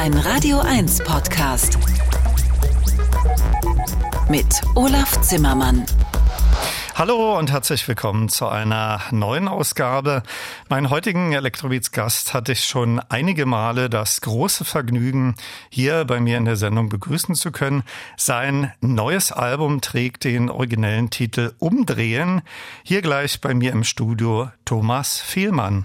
Ein Radio 1 Podcast. Mit Olaf Zimmermann. Hallo und herzlich willkommen zu einer neuen Ausgabe. Meinen heutigen Elektrobeats-Gast hatte ich schon einige Male das große Vergnügen, hier bei mir in der Sendung begrüßen zu können. Sein neues Album trägt den originellen Titel Umdrehen. Hier gleich bei mir im Studio Thomas Fehlmann.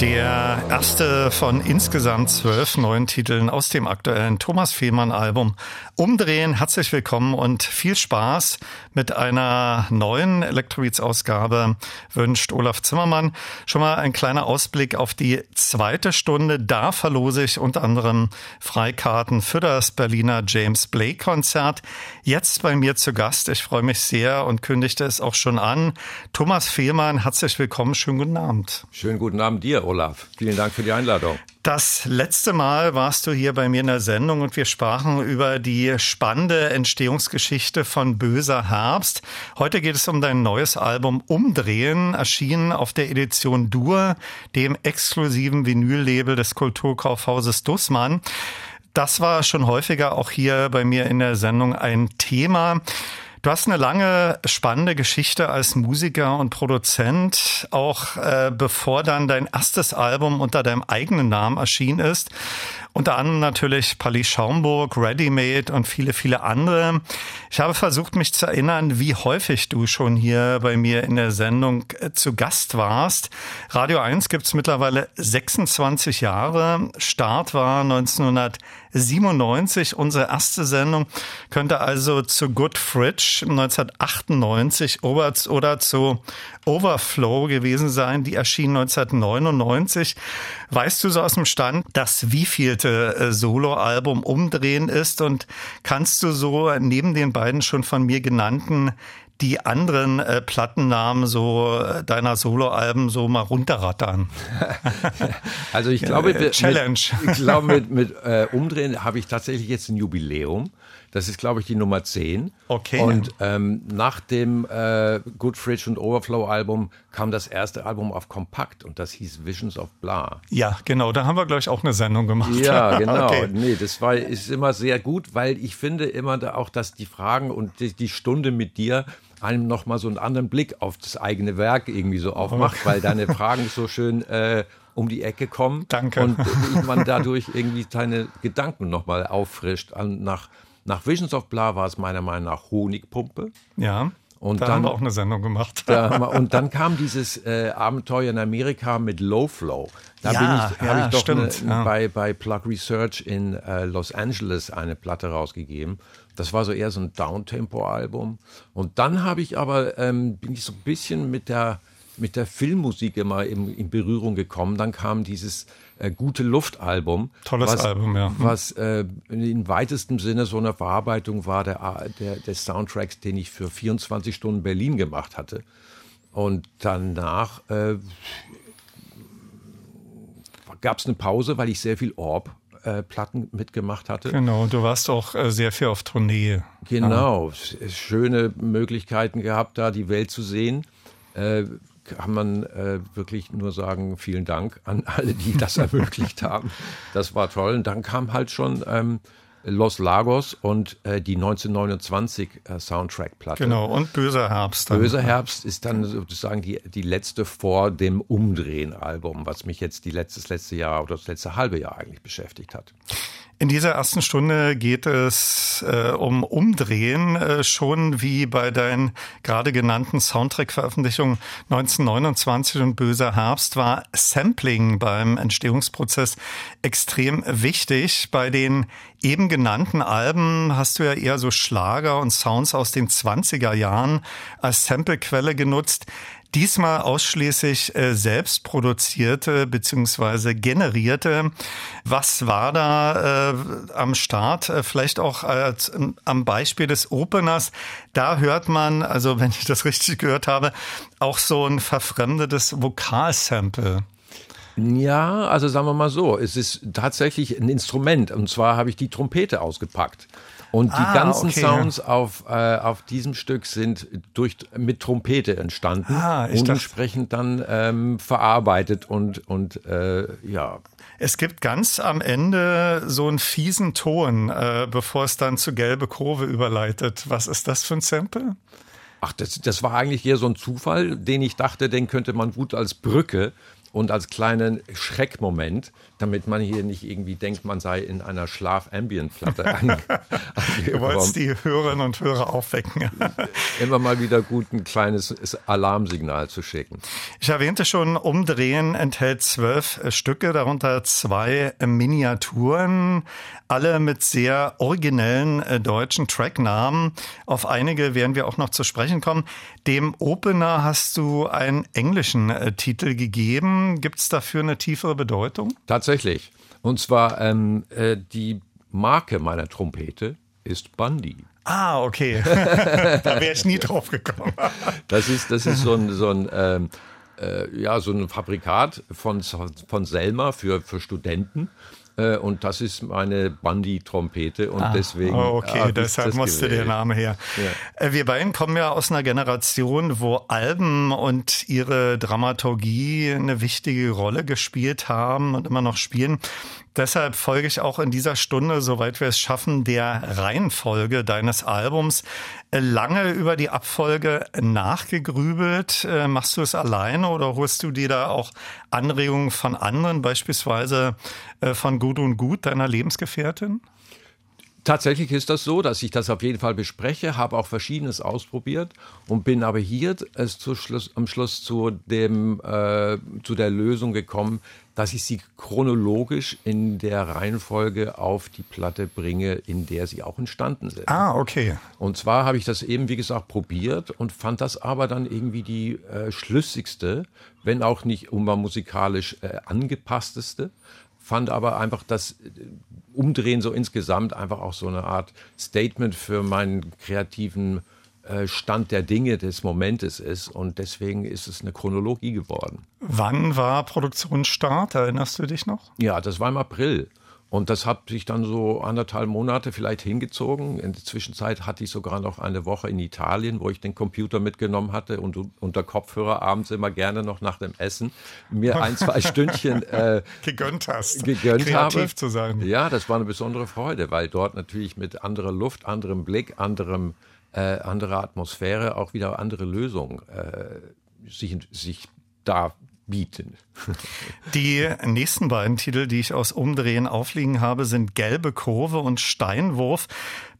Der erste von insgesamt zwölf neuen Titeln aus dem aktuellen Thomas Fehlmann Album Umdrehen. Herzlich willkommen und viel Spaß mit einer neuen Electrobeats Ausgabe wünscht Olaf Zimmermann. Schon mal ein kleiner Ausblick auf die zweite Stunde. Da verlose ich unter anderem Freikarten für das Berliner James Blake Konzert. Jetzt bei mir zu Gast. Ich freue mich sehr und kündigte es auch schon an. Thomas Fehlmann, herzlich willkommen. Schönen guten Abend. Schönen guten Abend dir, Olaf. Vielen Dank für die Einladung. Das letzte Mal warst du hier bei mir in der Sendung und wir sprachen über die spannende Entstehungsgeschichte von Böser Herbst. Heute geht es um dein neues Album Umdrehen, erschienen auf der Edition Dur, dem exklusiven Vinyllabel des Kulturkaufhauses Dussmann. Das war schon häufiger auch hier bei mir in der Sendung ein Thema. Du hast eine lange, spannende Geschichte als Musiker und Produzent, auch äh, bevor dann dein erstes Album unter deinem eigenen Namen erschienen ist. Unter anderem natürlich Pali Schaumburg, Ready Made und viele, viele andere. Ich habe versucht, mich zu erinnern, wie häufig du schon hier bei mir in der Sendung äh, zu Gast warst. Radio 1 gibt's mittlerweile 26 Jahre. Start war 1997. Unsere erste Sendung könnte also zu Good Fridge 1998 oder zu Overflow gewesen sein. Die erschien 1999. Weißt du so aus dem Stand, dass wievielte äh, Soloalbum umdrehen ist und kannst du so neben den beiden schon von mir genannten die anderen äh, Plattennamen so äh, deiner Soloalben so mal runterrattern? also ich glaube, äh, Challenge. Mit, ich glaube, mit, mit äh, Umdrehen habe ich tatsächlich jetzt ein Jubiläum. Das ist, glaube ich, die Nummer 10. Okay. Und ähm, nach dem äh, Good Fridge und Overflow Album kam das erste Album auf Kompakt und das hieß Visions of Blah. Ja, genau. Da haben wir, glaube ich, auch eine Sendung gemacht. Ja, genau. okay. Nee, das war, ist immer sehr gut, weil ich finde immer da auch, dass die Fragen und die, die Stunde mit dir einem nochmal so einen anderen Blick auf das eigene Werk irgendwie so aufmacht, okay. weil deine Fragen so schön äh, um die Ecke kommen. Danke. Und man dadurch irgendwie seine Gedanken nochmal auffrischt an, nach nach Visions of Blah war es meiner Meinung nach Honigpumpe. Ja. Und da dann, haben wir auch eine Sendung gemacht. Wir, und dann kam dieses äh, Abenteuer in Amerika mit Low Flow. Da ja, bin ich, ja, habe ich doch stimmt, eine, ja. bei, bei Plug Research in äh, Los Angeles eine Platte rausgegeben. Das war so eher so ein Downtempo-Album. Und dann habe ich aber, ähm, bin ich so ein bisschen mit der, mit der Filmmusik immer in, in Berührung gekommen. Dann kam dieses äh, Gute Luft-Album. Tolles was, Album, ja. Was äh, in weitestem Sinne so eine Verarbeitung war der, der, des Soundtracks, den ich für 24 Stunden Berlin gemacht hatte. Und danach äh, gab es eine Pause, weil ich sehr viel Orb äh, Platten mitgemacht hatte. Genau, du warst auch äh, sehr viel auf Tournee. Genau, ja. schöne Möglichkeiten gehabt, da die Welt zu sehen. Äh, kann man äh, wirklich nur sagen, vielen Dank an alle, die das ermöglicht haben. Das war toll. Und dann kam halt schon ähm, Los Lagos und äh, die 1929 äh, Soundtrack-Platte. Genau, und Böser Herbst. Dann. Böser Herbst ist dann sozusagen die, die letzte vor dem Umdrehen-Album, was mich jetzt die letztes letzte Jahr oder das letzte halbe Jahr eigentlich beschäftigt hat. In dieser ersten Stunde geht es äh, um Umdrehen, äh, schon wie bei deinen gerade genannten Soundtrack-Veröffentlichungen 1929 und Böser Herbst war Sampling beim Entstehungsprozess extrem wichtig. Bei den eben genannten Alben hast du ja eher so Schlager und Sounds aus den 20er Jahren als Samplequelle genutzt diesmal ausschließlich äh, selbst produzierte beziehungsweise generierte. Was war da äh, am Start? Äh, vielleicht auch als, ähm, am Beispiel des Openers. Da hört man, also wenn ich das richtig gehört habe, auch so ein verfremdetes Vokalsample. Ja, also sagen wir mal so, es ist tatsächlich ein Instrument. Und zwar habe ich die Trompete ausgepackt. Und die Ah, ganzen okay. Sounds auf, äh, auf diesem Stück sind durch, mit Trompete entstanden Ah, und entsprechend dann ähm, verarbeitet und, und äh, ja. Es gibt ganz am Ende so einen fiesen Ton, äh, bevor es dann zu gelbe Kurve überleitet. Was ist das für ein Sample? Ach, das, das war eigentlich eher so ein Zufall, den ich dachte, den könnte man gut als Brücke und als kleinen Schreckmoment, damit man hier nicht irgendwie denkt, man sei in einer Schlaf-Ambient-Platte Du wolltest angekommen. die Hörerinnen und Hörer aufwecken. Immer mal wieder gut ein kleines Alarmsignal zu schicken. Ich erwähnte schon, Umdrehen enthält zwölf Stücke, darunter zwei Miniaturen, alle mit sehr originellen äh, deutschen Tracknamen. Auf einige werden wir auch noch zu sprechen kommen. Dem Opener hast du einen englischen äh, Titel gegeben. Gibt es dafür eine tiefere Bedeutung? Tatsächlich. Und zwar ähm, äh, die Marke meiner Trompete ist Bundy. Ah, okay. da wäre ich nie drauf gekommen. Das ist, das ist so ein, so ein, ähm, äh, ja, so ein Fabrikat von, von Selma für, für Studenten. Äh, und das ist meine Bundy-Trompete und ah, deswegen. Oh, okay, ah, deshalb musste gewählt. der Name her. Ja. Äh, wir beiden kommen ja aus einer Generation, wo Alben und ihre Dramaturgie eine wichtige Rolle gespielt haben und immer noch spielen. Deshalb folge ich auch in dieser Stunde, soweit wir es schaffen, der Reihenfolge deines Albums. Lange über die Abfolge nachgegrübelt. Äh, machst du es alleine oder holst du dir da auch Anregungen von anderen, beispielsweise äh, von Gut und Gut, deiner Lebensgefährtin? Tatsächlich ist das so, dass ich das auf jeden Fall bespreche, habe auch Verschiedenes ausprobiert und bin aber hier es zu Schluss, am Schluss zu, dem, äh, zu der Lösung gekommen, dass ich sie chronologisch in der Reihenfolge auf die Platte bringe, in der sie auch entstanden sind. Ah, okay. Und zwar habe ich das eben, wie gesagt, probiert und fand das aber dann irgendwie die äh, schlüssigste, wenn auch nicht immer musikalisch äh, angepassteste fand aber einfach das äh, Umdrehen so insgesamt einfach auch so eine Art Statement für meinen kreativen äh, Stand der Dinge des Momentes ist und deswegen ist es eine Chronologie geworden. Wann war Produktionsstart? Erinnerst du dich noch? Ja, das war im April. Und das hat sich dann so anderthalb Monate vielleicht hingezogen. In der Zwischenzeit hatte ich sogar noch eine Woche in Italien, wo ich den Computer mitgenommen hatte und unter Kopfhörer abends immer gerne noch nach dem Essen mir ein, zwei Stündchen äh, gegönnt hast. Gegönnt Kreativ habe. zu sein. Ja, das war eine besondere Freude, weil dort natürlich mit anderer Luft, anderem Blick, anderem, äh, anderer Atmosphäre auch wieder andere Lösungen äh, sich, sich da bieten. Die nächsten beiden Titel, die ich aus Umdrehen aufliegen habe, sind Gelbe Kurve und Steinwurf.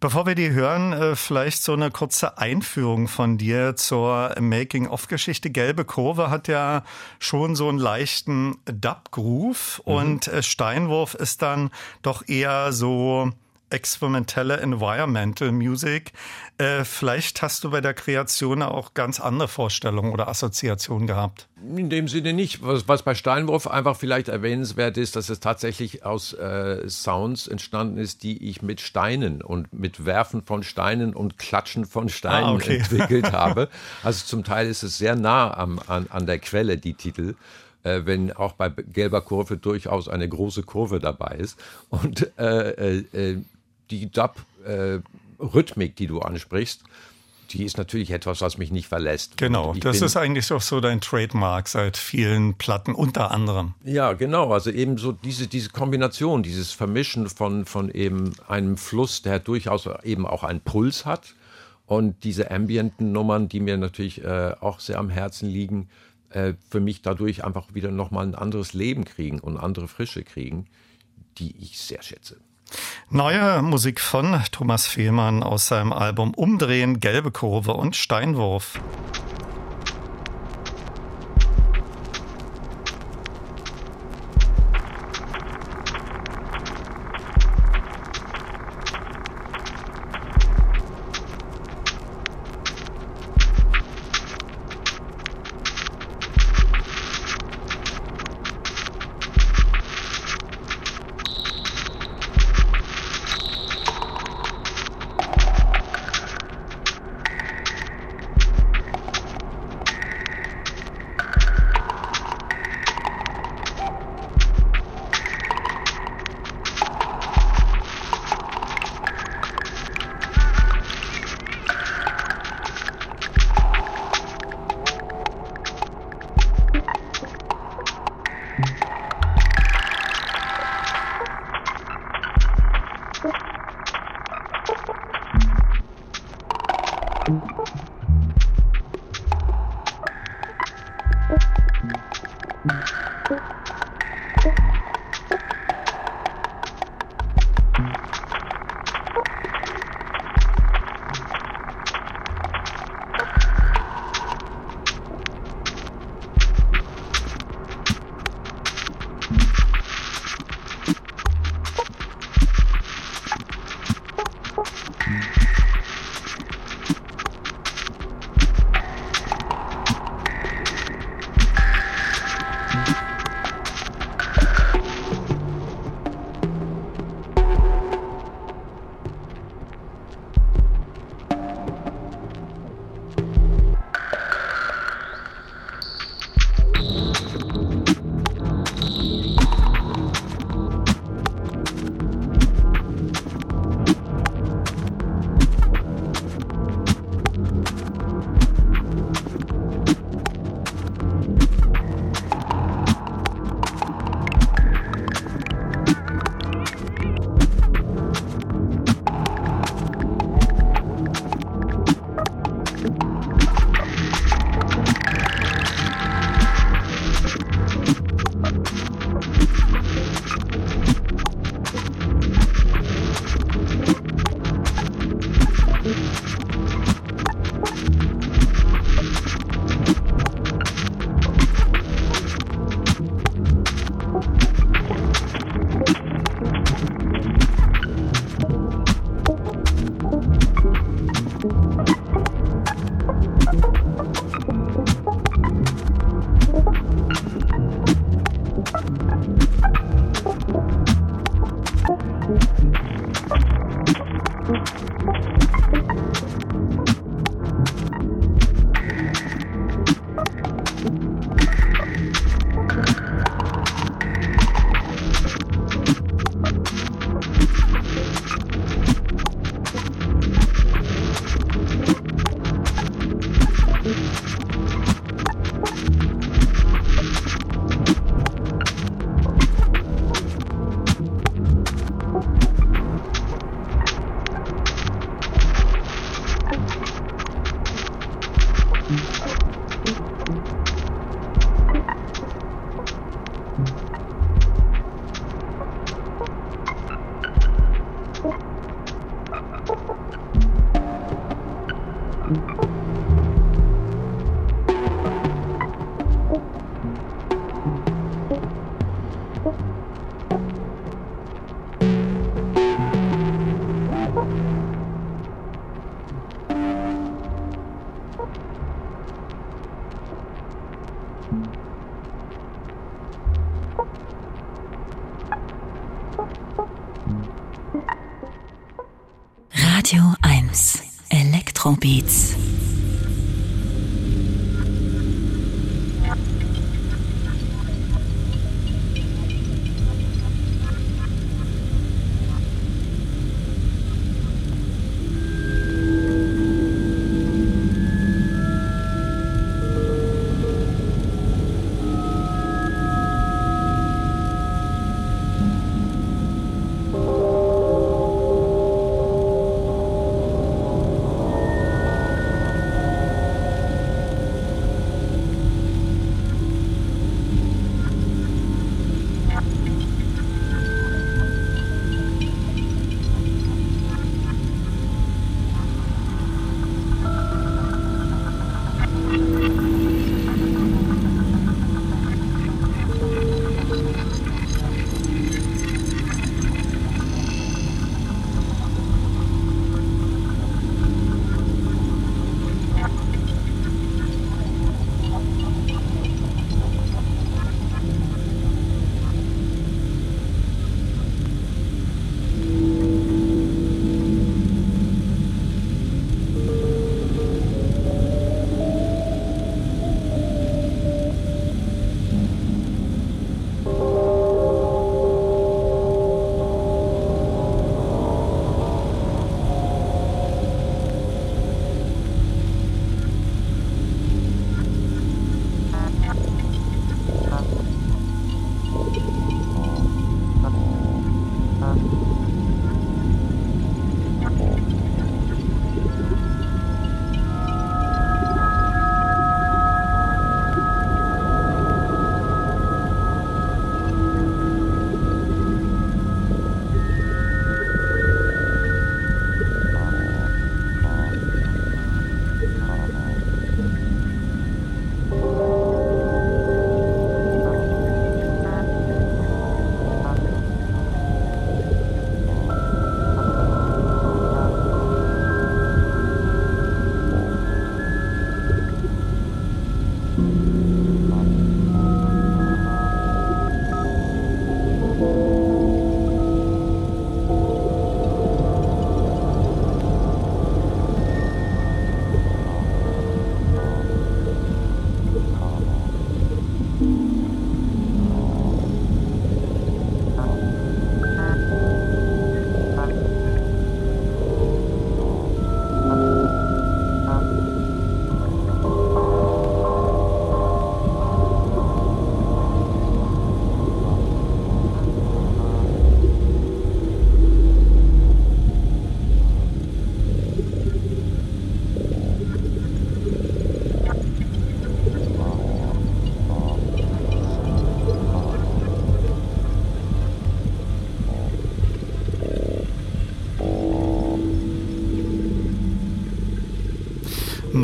Bevor wir die hören, äh, vielleicht so eine kurze Einführung von dir zur Making-of-Geschichte. Gelbe Kurve hat ja schon so einen leichten Dub-Groove mhm. und äh, Steinwurf ist dann doch eher so experimentelle Environmental Music. Äh, vielleicht hast du bei der Kreation auch ganz andere Vorstellungen oder Assoziationen gehabt. In dem Sinne nicht. Was, was bei Steinwurf einfach vielleicht erwähnenswert ist, dass es tatsächlich aus äh, Sounds entstanden ist, die ich mit Steinen und mit Werfen von Steinen und Klatschen von Steinen ah, okay. entwickelt habe. Also zum Teil ist es sehr nah am, an, an der Quelle, die Titel äh, wenn auch bei gelber Kurve durchaus eine große Kurve dabei ist. Und äh, äh, äh die Dub-Rhythmik, die du ansprichst, die ist natürlich etwas, was mich nicht verlässt. Genau, das ist eigentlich auch so dein Trademark seit vielen Platten unter anderem. Ja, genau, also eben so diese, diese Kombination, dieses Vermischen von, von eben einem Fluss, der durchaus eben auch einen Puls hat und diese ambienten Nummern, die mir natürlich äh, auch sehr am Herzen liegen, äh, für mich dadurch einfach wieder nochmal ein anderes Leben kriegen und andere Frische kriegen, die ich sehr schätze. Neue Musik von Thomas Fehlmann aus seinem Album Umdrehen, Gelbe Kurve und Steinwurf. Elektrobeats.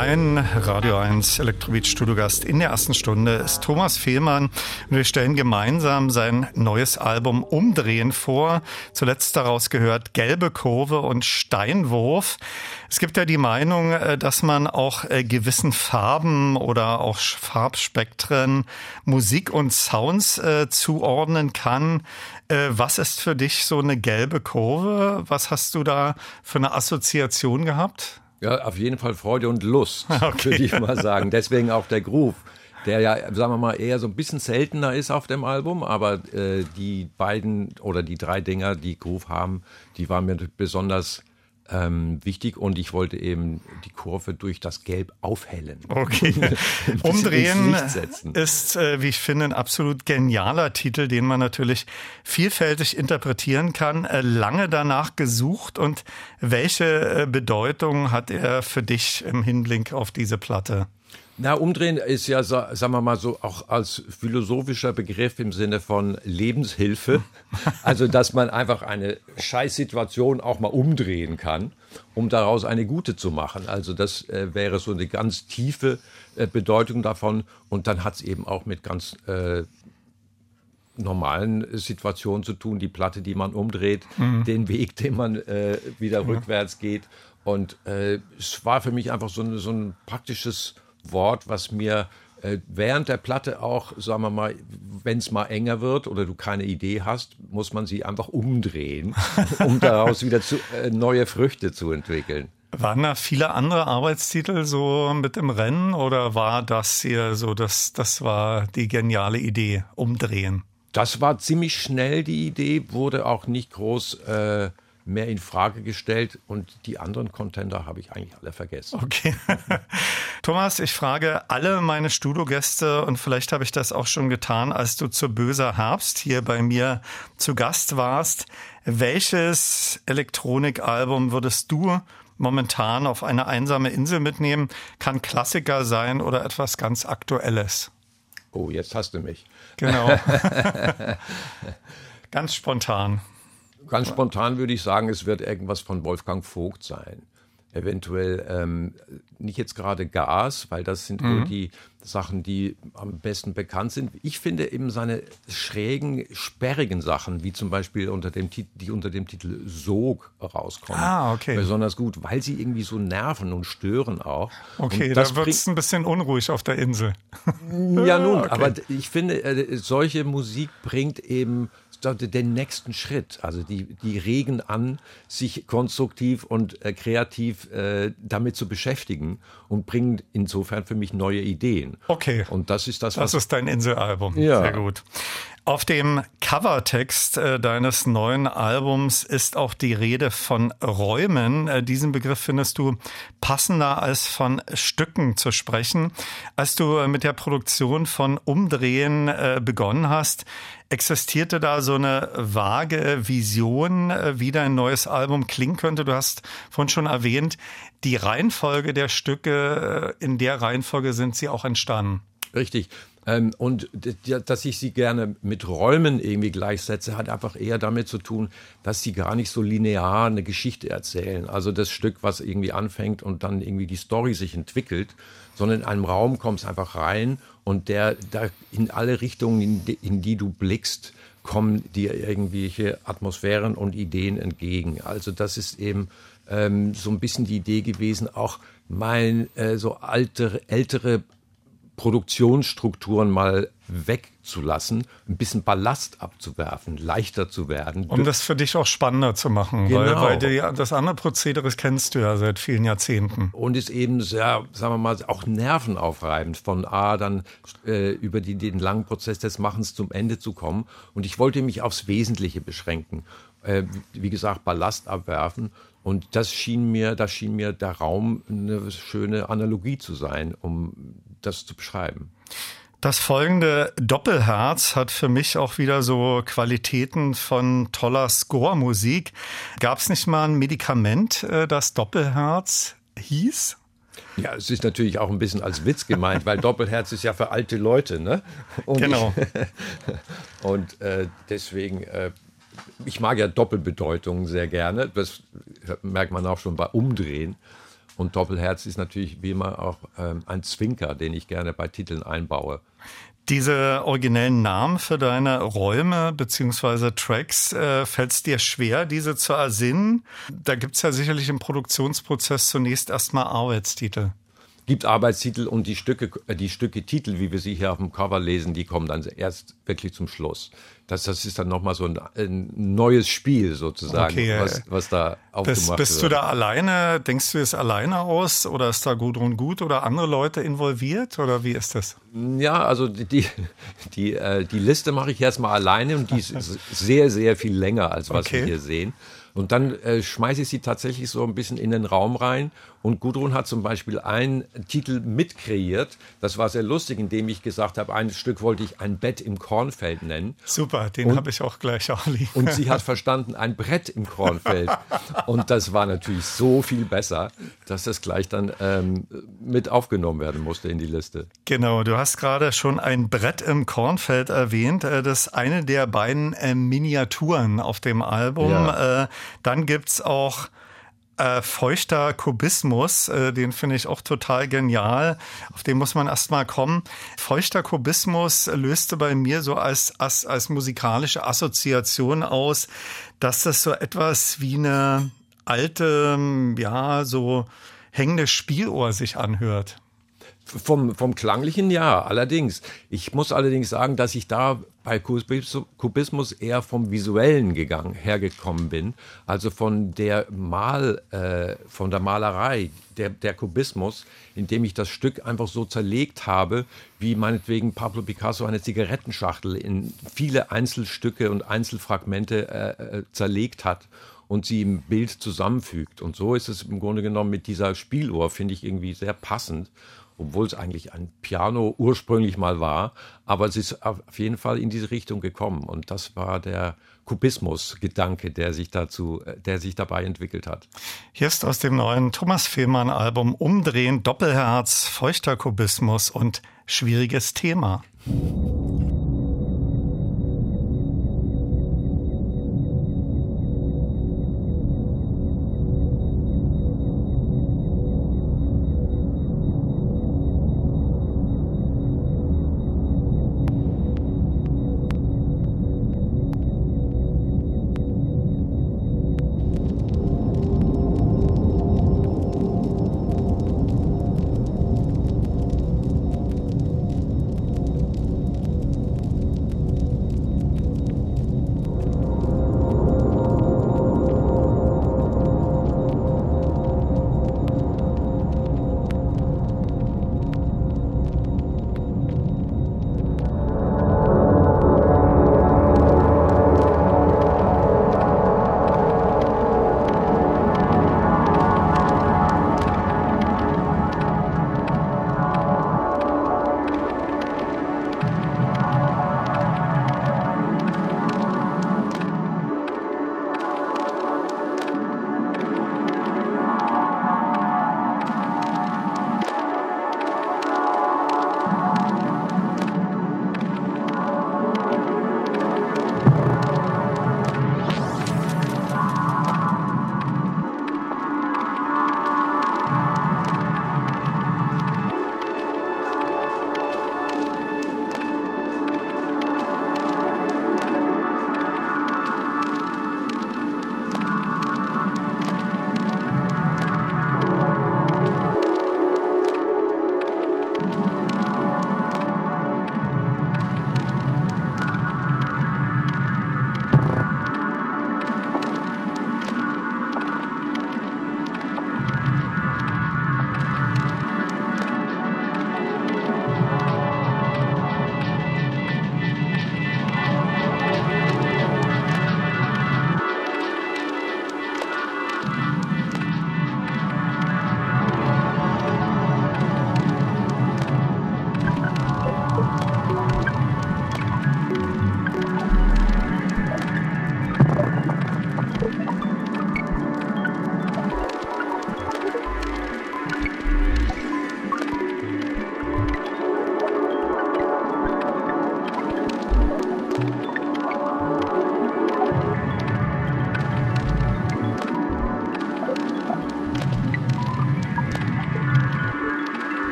Mein Radio 1 Elektrobeat Studiogast in der ersten Stunde ist Thomas Fehlmann. Und wir stellen gemeinsam sein neues Album Umdrehen vor. Zuletzt daraus gehört Gelbe Kurve und Steinwurf. Es gibt ja die Meinung, äh, dass man auch äh, gewissen Farben oder auch Farbspektren Musik und Sounds äh, zuordnen kann. Was ist für dich so eine gelbe Kurve? Was hast du da für eine Assoziation gehabt? Ja, auf jeden Fall Freude und Lust, okay. würde ich mal sagen. Deswegen auch der Groove, der ja, sagen wir mal, eher so ein bisschen seltener ist auf dem Album, aber äh, die beiden oder die drei Dinger, die Groove haben, die waren mir besonders ähm, wichtig und ich wollte eben die Kurve durch das Gelb aufhellen. Okay. Umdrehen ist, äh, wie ich finde, ein absolut genialer Titel, den man natürlich vielfältig interpretieren kann. Äh, lange danach gesucht und welche äh, Bedeutung hat er für dich im Hinblick auf diese Platte? Na, umdrehen ist ja, sagen wir mal so, auch als philosophischer Begriff im Sinne von Lebenshilfe. Also, dass man einfach eine Scheißsituation auch mal umdrehen kann, um daraus eine gute zu machen. Also, das äh, wäre so eine ganz tiefe äh, Bedeutung davon. Und dann hat es eben auch mit ganz äh, normalen Situationen zu tun. Die Platte, die man umdreht, mhm. den Weg, den man äh, wieder mhm. rückwärts geht. Und äh, es war für mich einfach so, so ein praktisches Wort, was mir äh, während der Platte auch, sagen wir mal, wenn es mal enger wird oder du keine Idee hast, muss man sie einfach umdrehen, um daraus wieder zu, äh, neue Früchte zu entwickeln. Waren da viele andere Arbeitstitel so mit im Rennen oder war das hier so, das, das war die geniale Idee, umdrehen? Das war ziemlich schnell die Idee, wurde auch nicht groß äh, mehr in Frage gestellt und die anderen Contender habe ich eigentlich alle vergessen. Okay. Thomas, ich frage alle meine Studiogäste und vielleicht habe ich das auch schon getan, als du zur Böser Herbst hier bei mir zu Gast warst. Welches Elektronikalbum würdest du momentan auf eine einsame Insel mitnehmen? Kann Klassiker sein oder etwas ganz Aktuelles? Oh, jetzt hast du mich. Genau. ganz spontan. Ganz spontan würde ich sagen, es wird irgendwas von Wolfgang Vogt sein. Eventuell ähm, nicht jetzt gerade Gas, weil das sind mhm. wohl die Sachen, die am besten bekannt sind. Ich finde eben seine schrägen, sperrigen Sachen, wie zum Beispiel unter dem, die unter dem Titel Sog rauskommen, ah, okay. besonders gut, weil sie irgendwie so nerven und stören auch. Okay, da wird es ein bisschen unruhig auf der Insel. Ja, nun, okay. aber ich finde, äh, solche Musik bringt eben den nächsten Schritt. Also die, die regen an, sich konstruktiv und äh, kreativ äh, damit zu beschäftigen und bringen insofern für mich neue Ideen. Okay. Und das ist das, was. Das ist dein Inselalbum. Ja. Sehr gut. Auf dem Covertext äh, deines neuen Albums ist auch die Rede von Räumen. Äh, diesen Begriff findest du passender als von Stücken zu sprechen. Als du äh, mit der Produktion von Umdrehen begonnen hast, existierte da so eine vage Vision, äh, wie dein neues Album klingen könnte. Du hast vorhin schon erwähnt, die Reihenfolge der Stücke, äh, in der Reihenfolge sind sie auch entstanden. Richtig. Ähm, und dass ich sie gerne mit Räumen irgendwie gleichsetze, hat einfach eher damit zu tun, dass sie gar nicht so linear eine Geschichte erzählen. Also das Stück, was irgendwie anfängt und dann irgendwie die Story sich entwickelt, sondern in einem Raum kommst einfach rein und der da in alle Richtungen, in die, in die du blickst, kommen dir irgendwelche Atmosphären und Ideen entgegen. Also das ist eben ähm, so ein bisschen die Idee gewesen, auch mal äh, so alte, ältere Produktionsstrukturen mal wegzulassen, ein bisschen Ballast abzuwerfen, leichter zu werden. Um das für dich auch spannender zu machen, genau. weil, weil die, das andere Prozedere kennst du ja seit vielen Jahrzehnten. Und ist eben sehr, sagen wir mal, auch nervenaufreibend, von A dann äh, über die, den langen Prozess des Machens zum Ende zu kommen. Und ich wollte mich aufs Wesentliche beschränken. Äh, wie gesagt, Ballast abwerfen. Und das schien mir, da schien mir der Raum eine schöne Analogie zu sein, um das zu beschreiben. Das folgende Doppelherz hat für mich auch wieder so Qualitäten von toller Score-Musik. Gab es nicht mal ein Medikament, äh, das Doppelherz hieß? Ja, es ist natürlich auch ein bisschen als Witz gemeint, weil Doppelherz ist ja für alte Leute, ne? Und genau. Und äh, deswegen, äh, ich mag ja Doppelbedeutungen sehr gerne. Das merkt man auch schon bei Umdrehen. Und Doppelherz ist natürlich wie immer auch ähm, ein Zwinker, den ich gerne bei Titeln einbaue. Diese originellen Namen für deine Räume beziehungsweise Tracks, äh, fällt es dir schwer, diese zu ersinnen? Da gibt's ja sicherlich im Produktionsprozess zunächst erstmal Arbeitstitel gibt Arbeitstitel und die Stücke, äh, die Stücke Titel, wie wir sie hier auf dem Cover lesen, die kommen dann erst wirklich zum Schluss. Das, das ist dann nochmal so ein, ein neues Spiel sozusagen, okay. was, was da aufgemacht bist, bist wird. du da alleine, denkst du es alleine aus oder ist da Gudrun gut oder andere Leute involviert oder wie ist das? Ja, also die, die, die, äh, die Liste mache ich erstmal alleine und die ist sehr, sehr viel länger, als was okay. wir hier sehen. Und dann äh, schmeiße ich sie tatsächlich so ein bisschen in den Raum rein. Und Gudrun hat zum Beispiel einen Titel mitkreiert. Das war sehr lustig, indem ich gesagt habe, ein Stück wollte ich ein Bett im Kornfeld nennen. Super, den habe ich auch gleich auch lieb. Und sie hat verstanden, ein Brett im Kornfeld. und das war natürlich so viel besser, dass das gleich dann ähm, mit aufgenommen werden musste in die Liste. Genau, du hast gerade schon ein Brett im Kornfeld erwähnt. Äh, das ist eine der beiden äh, Miniaturen auf dem Album. Ja. Äh, dann gibt's auch äh, feuchter Kubismus, äh, den finde ich auch total genial. Auf den muss man erstmal kommen. Feuchter Kubismus löste bei mir so als, als, als musikalische Assoziation aus, dass das so etwas wie eine alte, ja, so hängende Spieluhr sich anhört. Vom, vom klanglichen ja, allerdings. Ich muss allerdings sagen, dass ich da bei Kubismus eher vom visuellen gegangen, hergekommen bin, also von der Mal, äh, von der Malerei, der, der Kubismus, indem ich das Stück einfach so zerlegt habe, wie meinetwegen Pablo Picasso eine Zigarettenschachtel in viele Einzelstücke und Einzelfragmente äh, äh zerlegt hat und sie im Bild zusammenfügt. Und so ist es im Grunde genommen mit dieser Spieluhr, finde ich irgendwie sehr passend obwohl es eigentlich ein Piano ursprünglich mal war. Aber es ist auf jeden Fall in diese Richtung gekommen. Und das war der Kubismus-Gedanke, der sich dazu, der sich dabei entwickelt hat. Hier ist aus dem neuen Thomas Fehlmann-Album Umdrehen, Doppelherz, feuchter Kubismus und schwieriges Thema.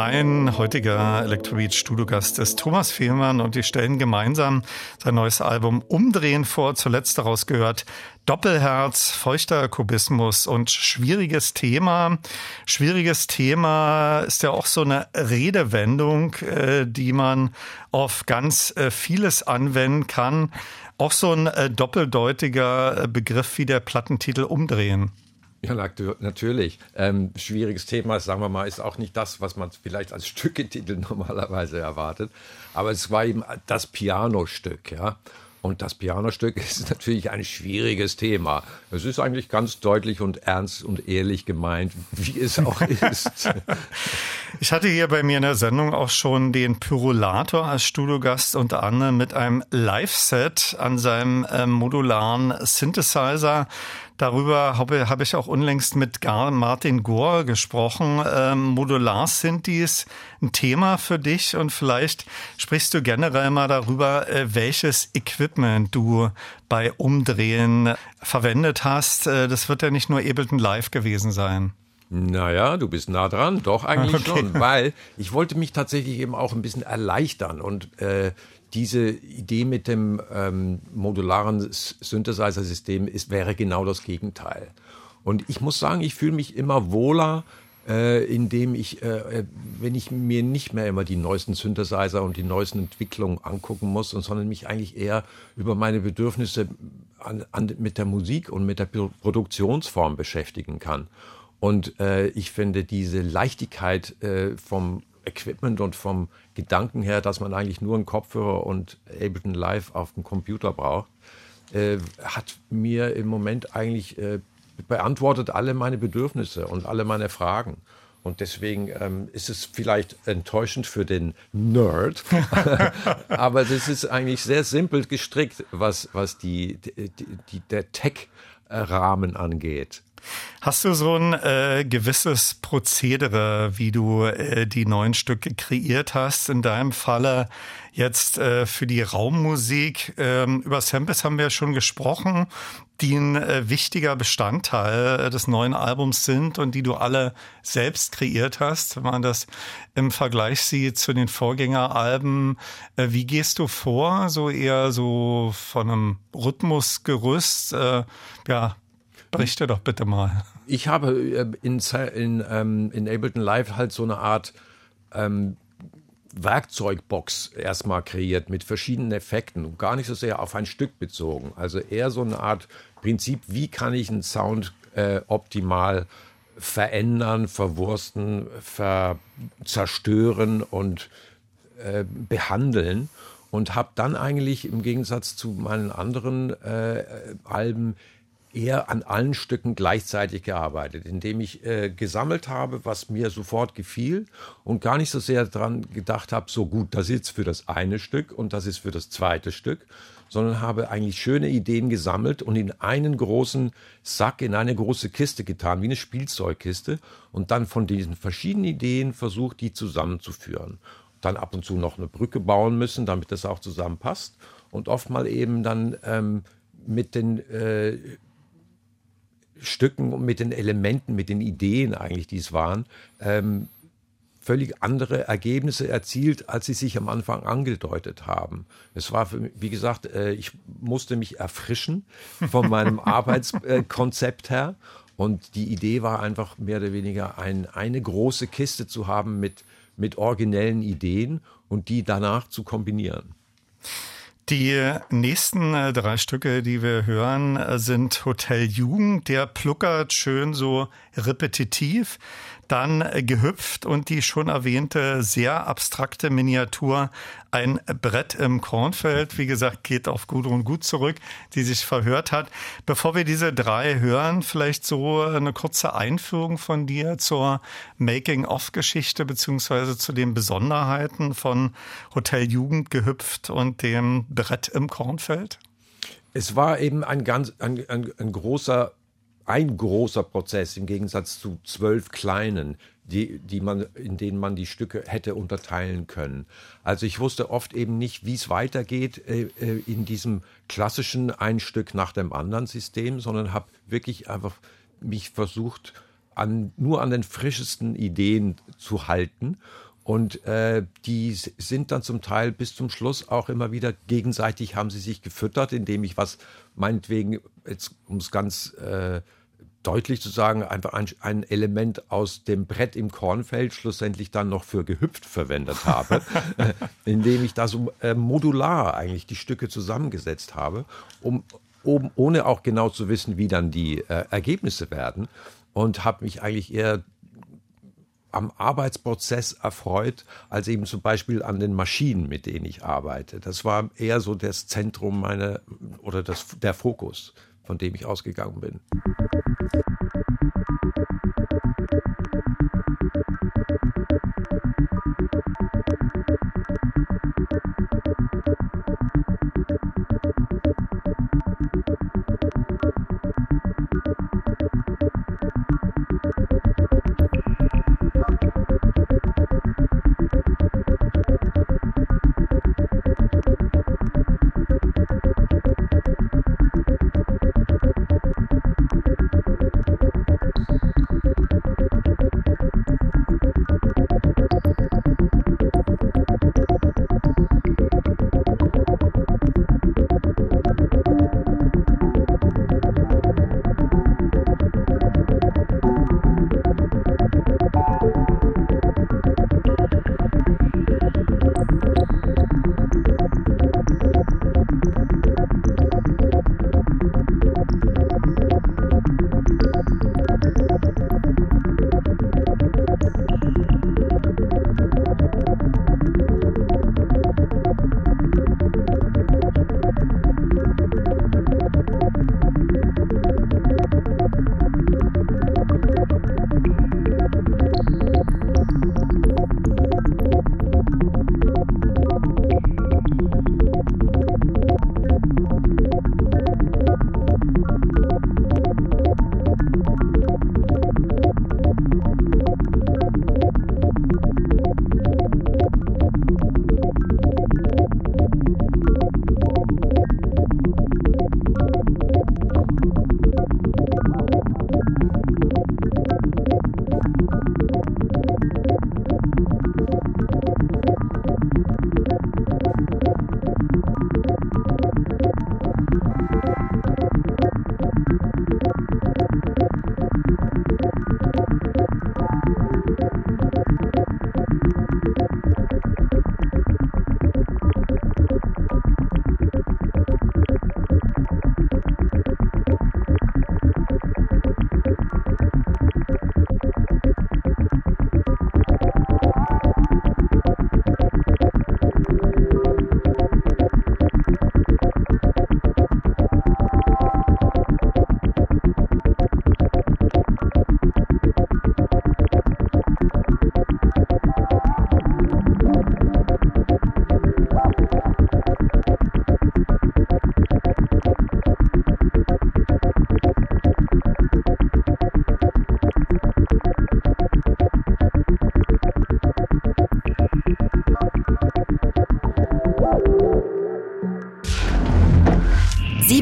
Mein heutiger Electrobeat Studiogast ist Thomas Fehlmann und die stellen gemeinsam sein neues Album Umdrehen vor. Zuletzt daraus gehört Doppelherz, feuchter Kubismus und schwieriges Thema. Schwieriges Thema ist ja auch so eine Redewendung, äh, die man auf ganz äh, vieles anwenden kann. Auch so ein äh, doppeldeutiger Begriff wie der Plattentitel Umdrehen. Ja, natürlich. Ähm, schwieriges Thema, sagen wir mal, ist auch nicht das, was man vielleicht als Stücketitel normalerweise erwartet. Aber es war eben das Pianostück, ja. Und das Pianostück ist natürlich ein schwieriges Thema. Es ist eigentlich ganz deutlich und ernst und ehrlich gemeint, wie es auch ist. Ich hatte hier bei mir in der Sendung auch schon den Pyrolator als Studiogast, unter anderem mit einem Live-Set an seinem äh, modularen Synthesizer. Darüber habe, habe ich auch unlängst mit Gar Martin Gore gesprochen. Ähm, Modular-Synthes ein Thema für dich und vielleicht sprichst du generell mal darüber, äh, welches Equipment du bei Umdrehen verwendet hast. Äh, das wird ja nicht nur Ableton Live gewesen sein. Naja, du bist nah dran, doch eigentlich okay. schon, weil ich wollte mich tatsächlich eben auch ein bisschen erleichtern und äh, diese Idee mit dem ähm, modularen Synthesizer-System ist, wäre genau das Gegenteil. Und ich muss sagen, ich fühle mich immer wohler, äh, indem ich, äh, äh, wenn ich mir nicht mehr immer die neuesten Synthesizer und die neuesten Entwicklungen angucken muss, sondern mich eigentlich eher über meine Bedürfnisse an, an, mit der Musik und mit der Produktionsform beschäftigen kann. Und äh, ich finde diese Leichtigkeit äh, vom Equipment und vom Gedanken her, dass man eigentlich nur einen Kopfhörer und Ableton Live auf dem Computer braucht, äh, hat mir im Moment eigentlich äh, beantwortet alle meine Bedürfnisse und alle meine Fragen. Und deswegen ähm, ist es vielleicht enttäuschend für den Nerd, aber das ist eigentlich sehr simpel gestrickt, was, was die, die, die der Tech-Rahmen angeht. Hast du so ein äh, gewisses Prozedere, wie du äh, die neuen Stücke kreiert hast? In deinem Falle jetzt äh, für die Raummusik. Ähm, über Samples haben wir ja schon gesprochen, die ein äh, wichtiger Bestandteil äh, des neuen Albums sind und die du alle selbst kreiert hast. Wenn man das im Vergleich sieht zu den Vorgängeralben, äh, wie gehst du vor? So eher so von einem Rhythmusgerüst, äh, ja, Berichte doch bitte mal. Ich habe äh, in, in, ähm, in Ableton Live halt so eine Art ähm, Werkzeugbox erstmal kreiert mit verschiedenen Effekten und gar nicht so sehr auf ein Stück bezogen. Also eher so eine Art Prinzip, wie kann ich einen Sound äh, optimal verändern, verwursten, ver zerstören und äh, behandeln und habe dann eigentlich im Gegensatz zu meinen anderen äh, Alben eher an allen Stücken gleichzeitig gearbeitet, indem ich äh, gesammelt habe, was mir sofort gefiel und gar nicht so sehr daran gedacht habe, so gut, das ist für das eine Stück und das ist für das zweite Stück, sondern habe eigentlich schöne Ideen gesammelt und in einen großen Sack, in eine große Kiste getan, wie eine Spielzeugkiste und dann von diesen verschiedenen Ideen versucht, die zusammenzuführen. Dann ab und zu noch eine Brücke bauen müssen, damit das auch zusammenpasst und oft mal eben dann ähm, mit den äh, Stücken und mit den Elementen, mit den Ideen eigentlich, die es waren, ähm, völlig andere Ergebnisse erzielt, als sie sich am Anfang angedeutet haben. Es war, für, wie gesagt, äh, ich musste mich erfrischen von meinem Arbeitskonzept her. Und die Idee war einfach mehr oder weniger ein, eine große Kiste zu haben mit, mit originellen Ideen und die danach zu kombinieren. Die nächsten äh, drei Stücke, die wir hören, äh, sind Hotel Jugend. Der pluckert schön so repetitiv dann gehüpft und die schon erwähnte sehr abstrakte Miniatur ein Brett im Kornfeld. Wie gesagt, geht auf Gudrun Gut zurück, die sich verhört hat. Bevor wir diese drei hören, vielleicht so eine kurze Einführung von dir zur Making-of-Geschichte beziehungsweise zu den Besonderheiten von Hotel Jugend gehüpft und dem Brett im Kornfeld. Es war eben ein ganz ein, ein, ein großer ein großer Prozess im Gegensatz zu zwölf kleinen, die, die man, in denen man die Stücke hätte unterteilen können. Also ich wusste oft eben nicht, wie es weitergeht äh, äh, in diesem klassischen ein Stück nach dem anderen System, sondern habe wirklich einfach mich versucht, an, nur an den frischesten Ideen zu halten. Und äh, die sind dann zum Teil bis zum Schluss auch immer wieder gegenseitig haben sie sich gefüttert, indem ich was meinetwegen, jetzt um es ganz äh, deutlich zu sagen, einfach ein, ein, Element aus dem Brett im Kornfeld schlussendlich dann noch für gehüpft verwendet habe, äh, indem ich da so äh, modular eigentlich die Stücke zusammengesetzt habe, um, um ohne auch genau zu wissen, wie dann die äh, Ergebnisse werden und habe mich eigentlich eher am Arbeitsprozess erfreut, als eben zum Beispiel an den Maschinen, mit denen ich arbeite. Das war eher so das Zentrum meiner oder das, der Fokus, von dem ich ausgegangen bin.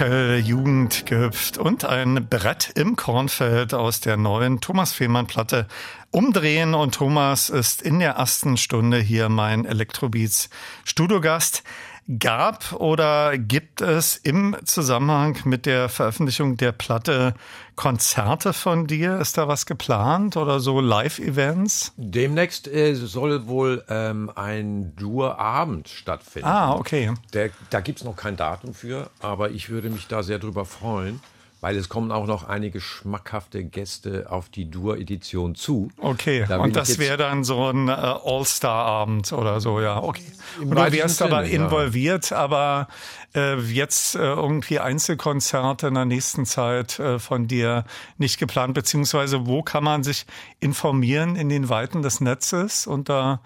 Hotel Jugend gehüpft und ein Brett im Kornfeld aus der neuen Thomas Fehmarn Platte umdrehen und Thomas ist in der ersten Stunde hier mein Elektrobeats Studiogast. Gab oder gibt es im Zusammenhang mit der Veröffentlichung der Platte Konzerte von dir? Ist da was geplant oder so Live-Events? Demnächst äh, soll wohl ähm, ein Dur-Abend stattfinden. Ah, okay. Der, da gibt es noch kein Datum für, aber ich würde mich da sehr drüber freuen weil es kommen auch noch einige schmackhafte Gäste auf die Dur-Edition zu. Okay, da und das wäre dann so ein äh, All-Star-Abend oder so, ja, okay. Und du wärst aber involviert, ja. aber äh, jetzt äh, irgendwie Einzelkonzerte in der nächsten Zeit äh, von dir nicht geplant, beziehungsweise wo kann man sich informieren in den Weiten des Netzes unter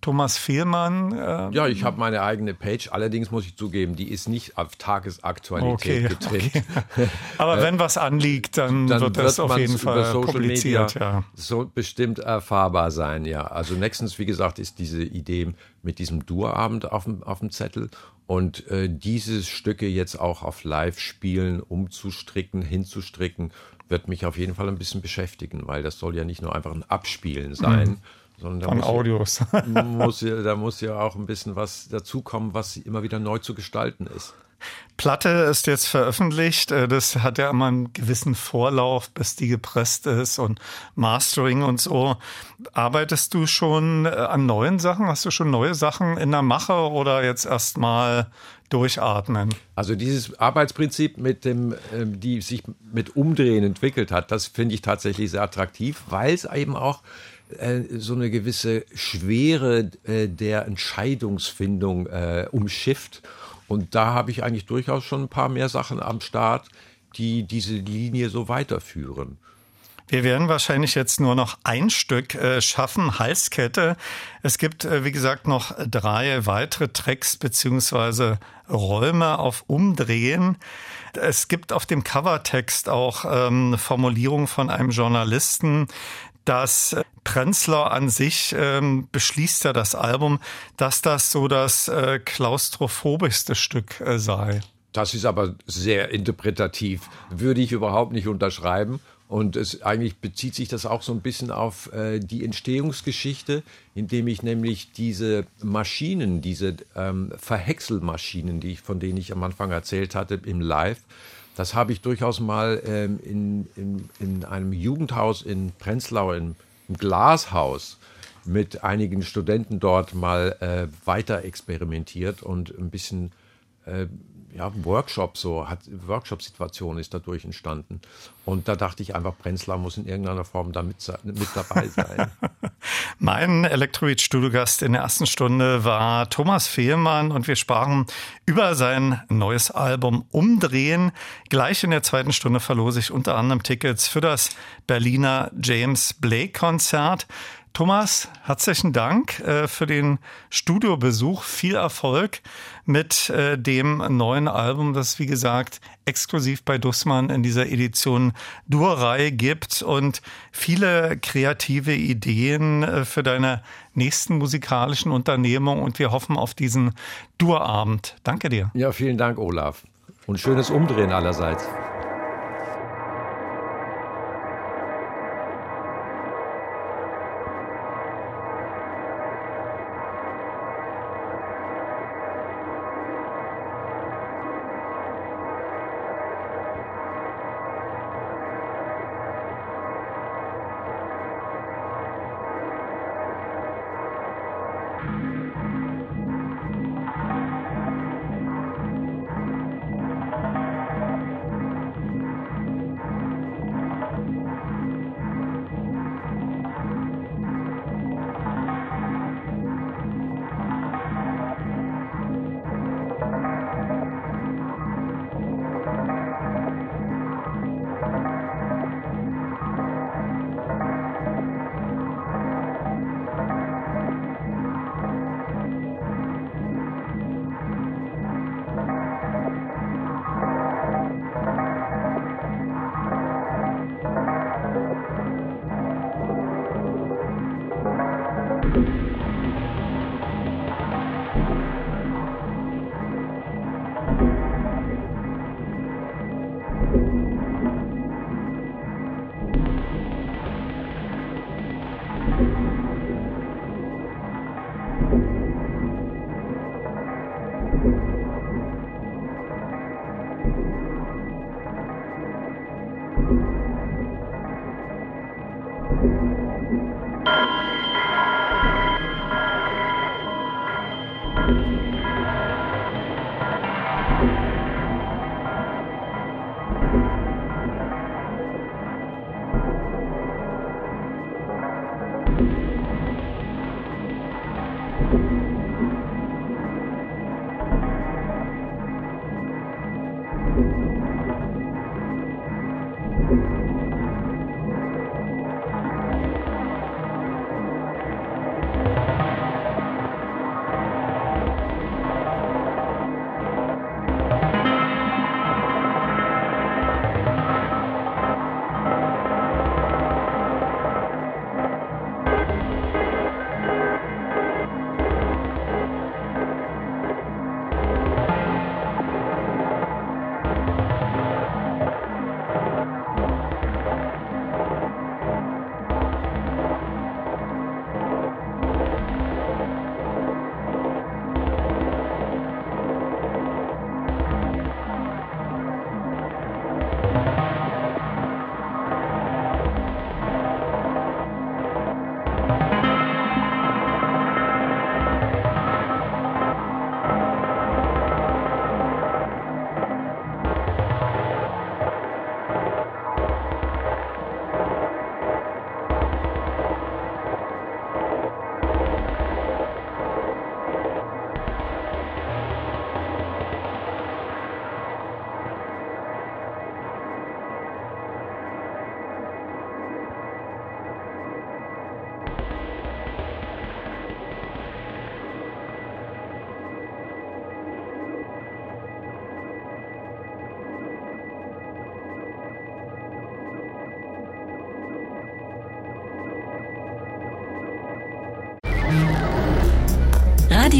Thomas Fehlmann. Ähm ja, ich habe meine eigene Page. Allerdings muss ich zugeben, die ist nicht auf Tagesaktualität okay, getrimmt. Okay. Aber wenn was anliegt, dann, dann wird das auf jeden Fall publiziert. ja. So bestimmt erfahrbar sein, ja. Also nächstens, wie gesagt, ist diese Idee mit diesem Durabend auf dem, auf dem Zettel und äh, diese Stücke jetzt auch auf Live-Spielen umzustricken, hinzustricken, wird mich auf jeden Fall ein bisschen beschäftigen, weil das soll ja nicht nur einfach ein Abspielen sein, mhm sondern Von Audios. Muss ja, da muss ja auch ein bisschen was dazukommen, was immer wieder neu zu gestalten ist. Platte ist jetzt veröffentlicht. Äh, das hat ja immer einen gewissen Vorlauf, bis die gepresst ist und Mastering und so. Arbeitest du schon äh, an neuen Sachen? Hast du schon neue Sachen in der Mache oder jetzt erstmal durchatmen? Also dieses Arbeitsprinzip mit dem, ähm, die sich mit Umdrehen entwickelt hat, das finde ich tatsächlich sehr attraktiv, weil es eben auch äh, so eine gewisse Schwere äh, der Entscheidungsfindung äh, umschifft. Und da habe ich eigentlich durchaus schon ein paar mehr Sachen am Start, die diese Linie so weiterführen. Wir werden wahrscheinlich jetzt nur noch ein Stück schaffen, Halskette. Es gibt, wie gesagt, noch drei weitere Tracks beziehungsweise Räume auf Umdrehen. Es gibt auf dem Covertext auch ähm, Formulierung von einem Journalisten, dass Prenzler an sich ähm, beschließt ja das Album, dass das so das äh, klaustrophobischste Stück äh, sei. Das ist aber sehr interpretativ. Würde ich überhaupt nicht unterschreiben. Und es eigentlich bezieht sich das auch so ein bisschen auf äh, die Entstehungsgeschichte, indem ich nämlich diese Maschinen, diese ähm, Verhäckselmaschinen, die ich, von denen ich am Anfang erzählt hatte im Live, das habe ich durchaus mal ähm, in, in, in einem Jugendhaus in Prenzlau, in, im Glashaus, mit einigen Studenten dort mal äh, weiter experimentiert und ein bisschen äh, ja, Workshop so, hat Workshop-Situation ist dadurch entstanden. Und da dachte ich einfach, Prenzlau muss in irgendeiner Form da mit, mit dabei sein. mein Elektroid-Studiogast in der ersten Stunde war Thomas Fehlmann und wir sprachen über sein neues Album Umdrehen. Gleich in der zweiten Stunde verlose ich unter anderem Tickets für das Berliner James Blake Konzert. Thomas, herzlichen Dank äh, für den Studiobesuch. Viel Erfolg mit äh, dem neuen Album, das wie gesagt exklusiv bei Dussmann in dieser Edition Durreihe gibt und viele kreative Ideen äh, für deine nächsten musikalischen Unternehmungen und wir hoffen auf diesen Durabend. Danke dir. Ja, vielen Dank, Olaf. Und schönes Umdrehen allerseits.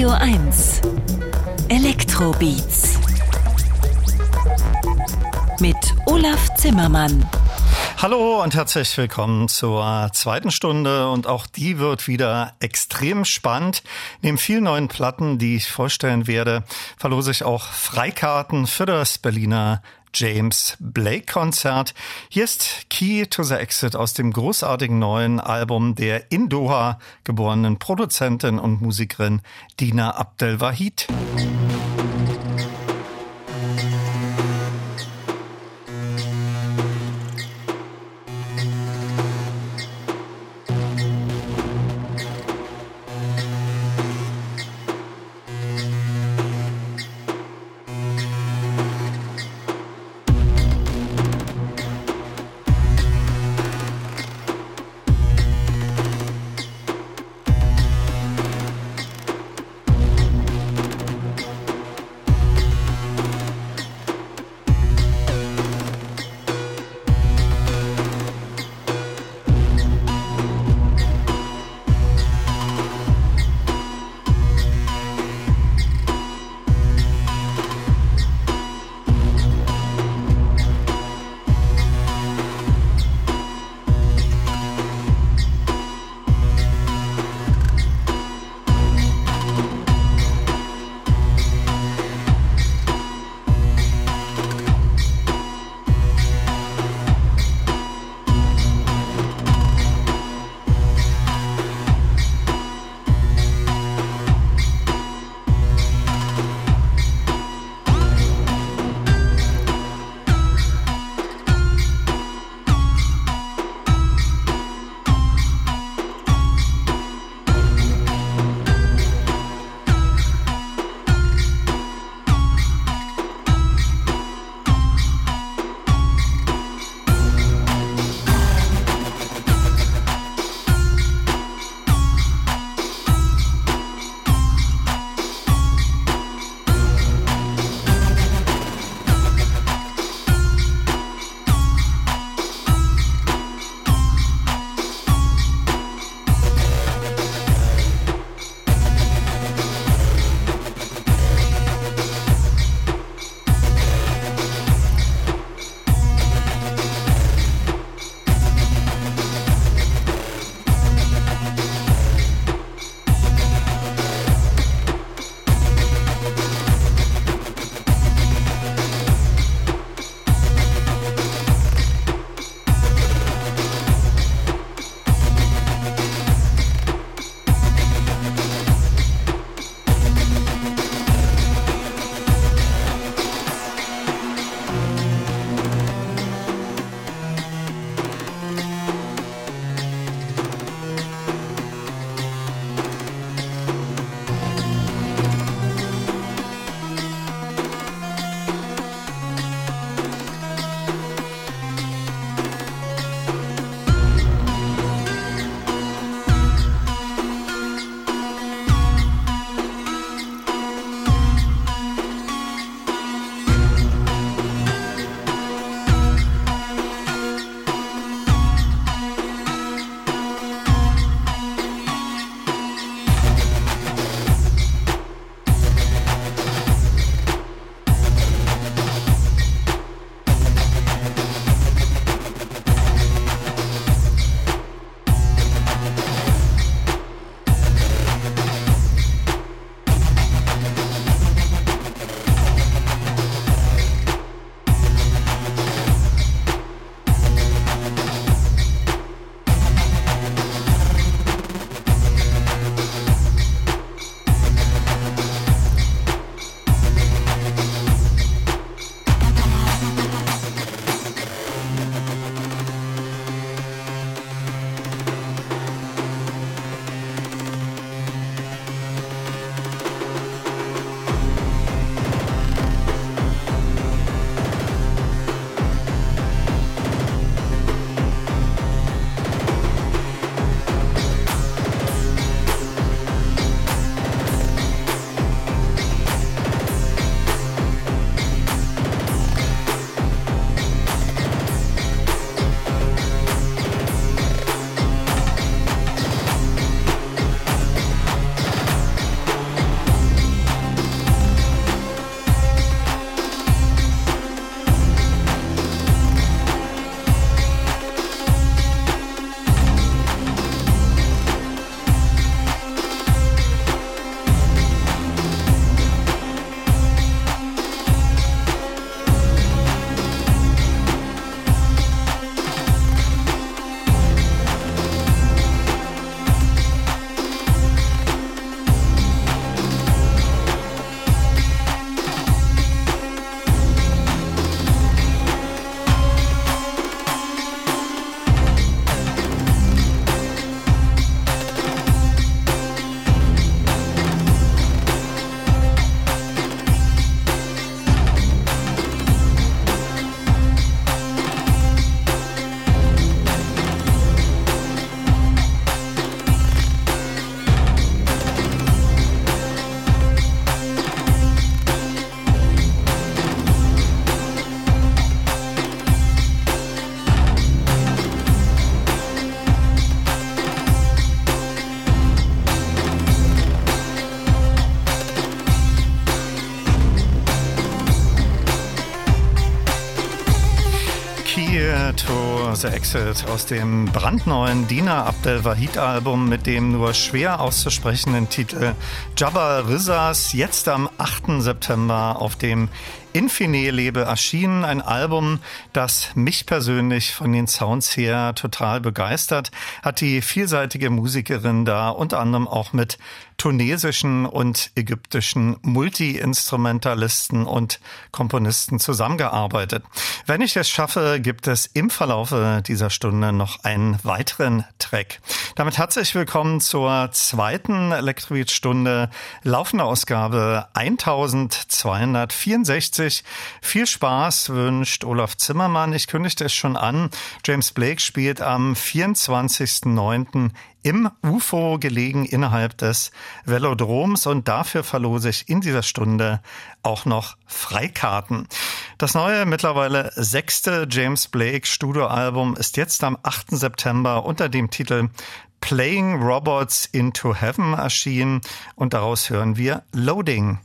Radio 1 Elektrobeats mit Olaf Zimmermann. Hallo und herzlich willkommen zur zweiten Stunde und auch die wird wieder extrem spannend. Neben vielen neuen Platten, die ich vorstellen werde, verlose ich auch Freikarten für das Berliner James Blake Konzert. Hier ist Key to the Exit aus dem großartigen neuen Album der in Doha geborenen Produzentin und Musikerin Dina Abdel Wahid. The Exit aus dem brandneuen Dina Abdel Wahid Album mit dem nur schwer auszusprechenden Titel Jabba Rizzas jetzt am 8. September auf dem Infine Lebe erschienen. Ein Album, das mich persönlich von den Sounds her total begeistert. Hat die vielseitige Musikerin da unter anderem auch mit tunesischen und ägyptischen Multi-Instrumentalisten und Komponisten zusammengearbeitet. Wenn ich es schaffe, gibt es im Verlaufe dieser Stunde noch einen weiteren Track. Damit herzlich willkommen zur zweiten Elektrobeat-Stunde, laufende Ausgabe 1264. Viel Spaß wünscht Olaf Zimmermann. Ich kündigte es schon an. James Blake spielt am 24.09 im UFO gelegen innerhalb des Velodroms und dafür verlose ich in dieser Stunde auch noch Freikarten. Das neue, mittlerweile sechste James Blake Studioalbum ist jetzt am 8. September unter dem Titel Playing Robots into Heaven erschienen und daraus hören wir Loading.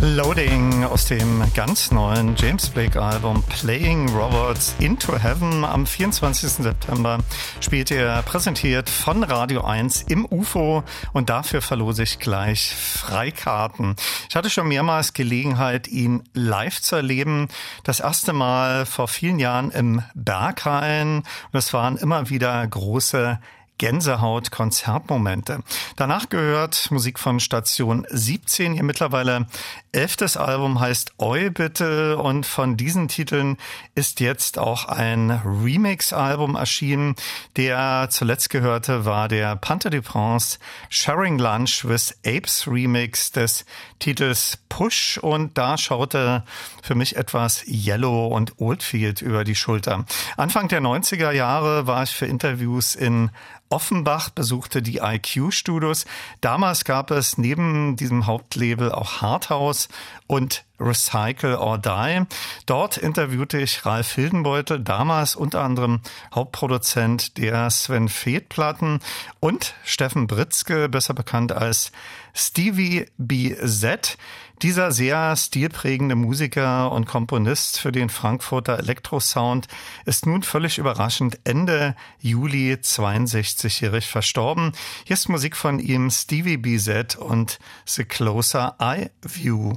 Loading aus dem ganz neuen James Blake Album Playing Robots Into Heaven am 24. September spielt er präsentiert von Radio 1 im UFO und dafür verlose ich gleich Freikarten. Ich hatte schon mehrmals Gelegenheit, ihn live zu erleben. Das erste Mal vor vielen Jahren im Berghain und es waren immer wieder große Gänsehaut-Konzertmomente. Danach gehört Musik von Station 17. Ihr mittlerweile elftes Album heißt Oi bitte und von diesen Titeln ist jetzt auch ein Remix-Album erschienen. Der zuletzt gehörte war der Panther de France Sharing Lunch with Apes Remix des Titels Push und da schaute für mich etwas Yellow und Oldfield über die Schulter. Anfang der 90er Jahre war ich für Interviews in Offenbach besuchte die IQ-Studios. Damals gab es neben diesem Hauptlabel auch Hardhouse und Recycle or Die. Dort interviewte ich Ralf Hildenbeutel, damals unter anderem Hauptproduzent der Sven Feth Platten und Steffen Britzke, besser bekannt als Stevie BZ. Dieser sehr stilprägende Musiker und Komponist für den Frankfurter Elektrosound ist nun völlig überraschend Ende Juli 62-jährig verstorben. Hier ist Musik von ihm Stevie BZ und The Closer I View.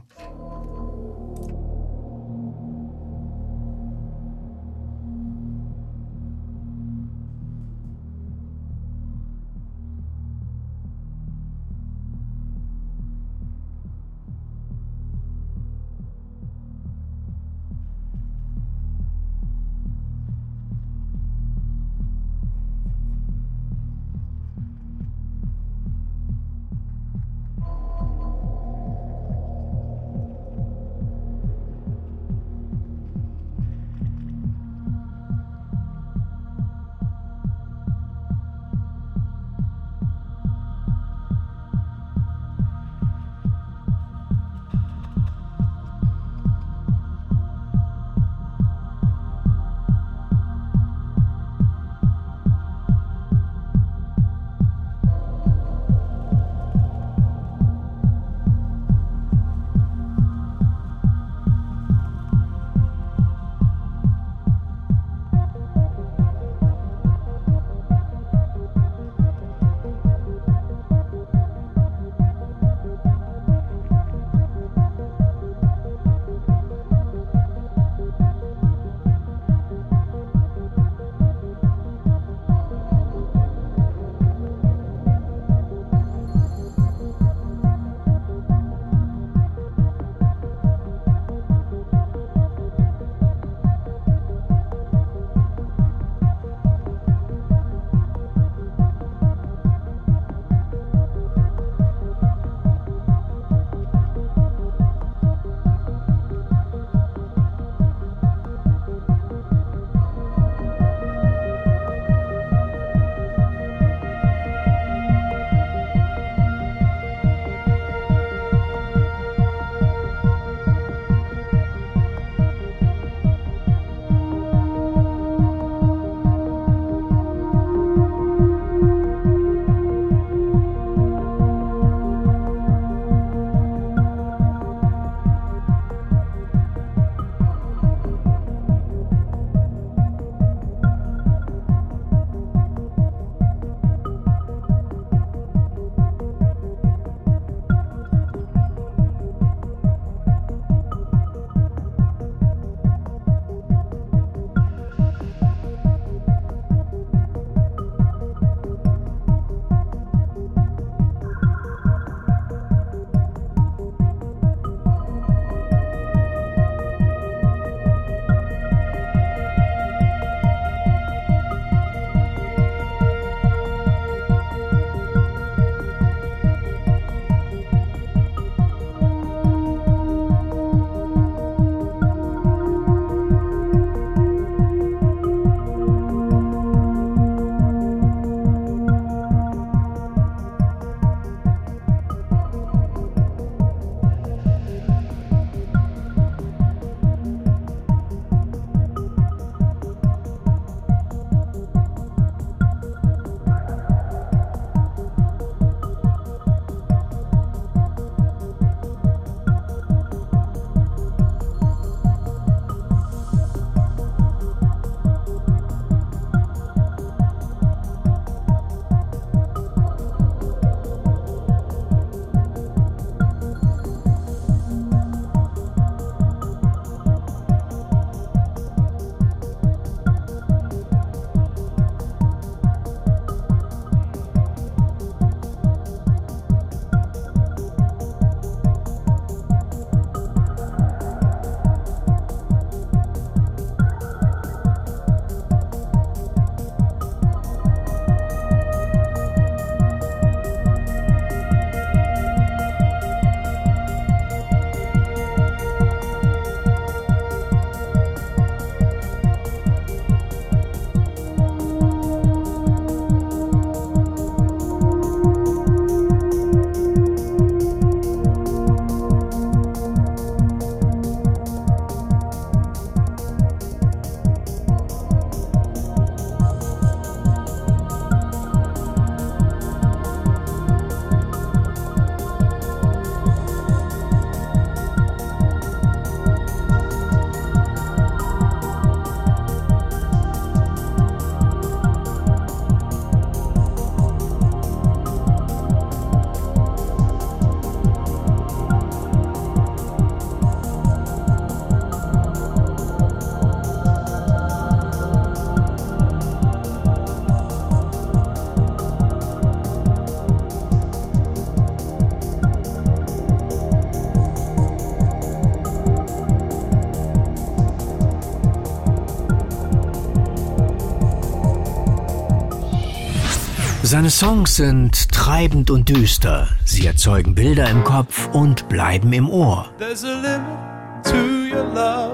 Seine Songs sind treibend und düster. Sie erzeugen Bilder im Kopf und bleiben im Ohr.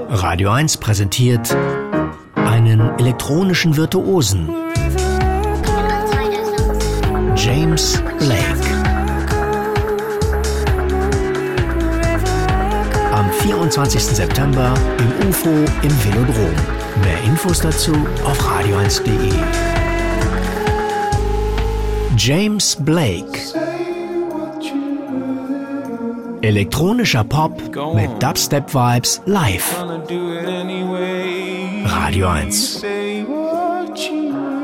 Radio 1 präsentiert einen elektronischen Virtuosen. James Blake. Am 24. September im UFO im Velodrom. Mehr Infos dazu auf radio1.de. James Blake. Elektronischer Pop mit Dubstep-Vibes live. Radio 1.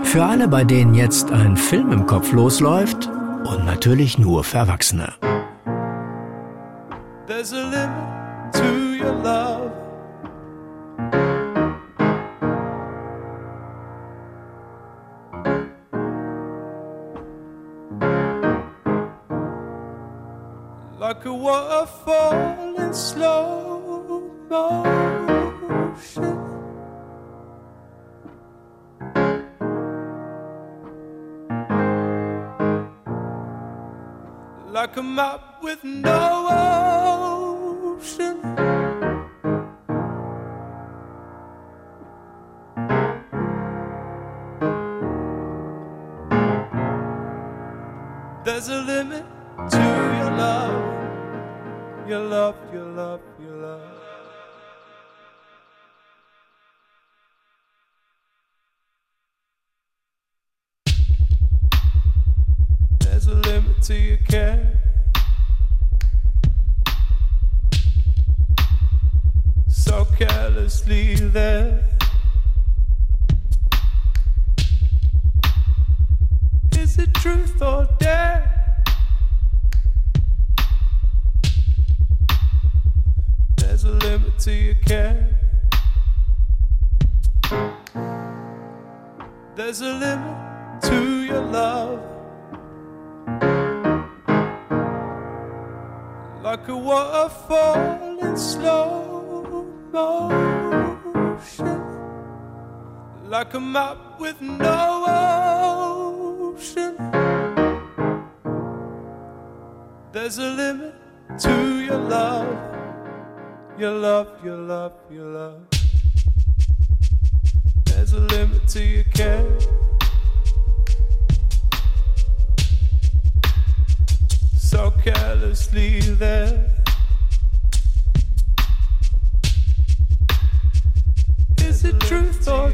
Für alle, bei denen jetzt ein Film im Kopf losläuft und natürlich nur für Erwachsene. There's a limit to your love. Waterfall in slow motion. Like a map with no ocean. There's a limit to your love your love, your love, your love. There's a limit to your care. So carelessly there. Is it truth or dare? To your care. There's a limit to your love. Like a waterfall in slow motion. Like a map with no ocean. There's a limit to your love your love, your love, your love. There's a limit to your care. So carelessly there. Is it truth or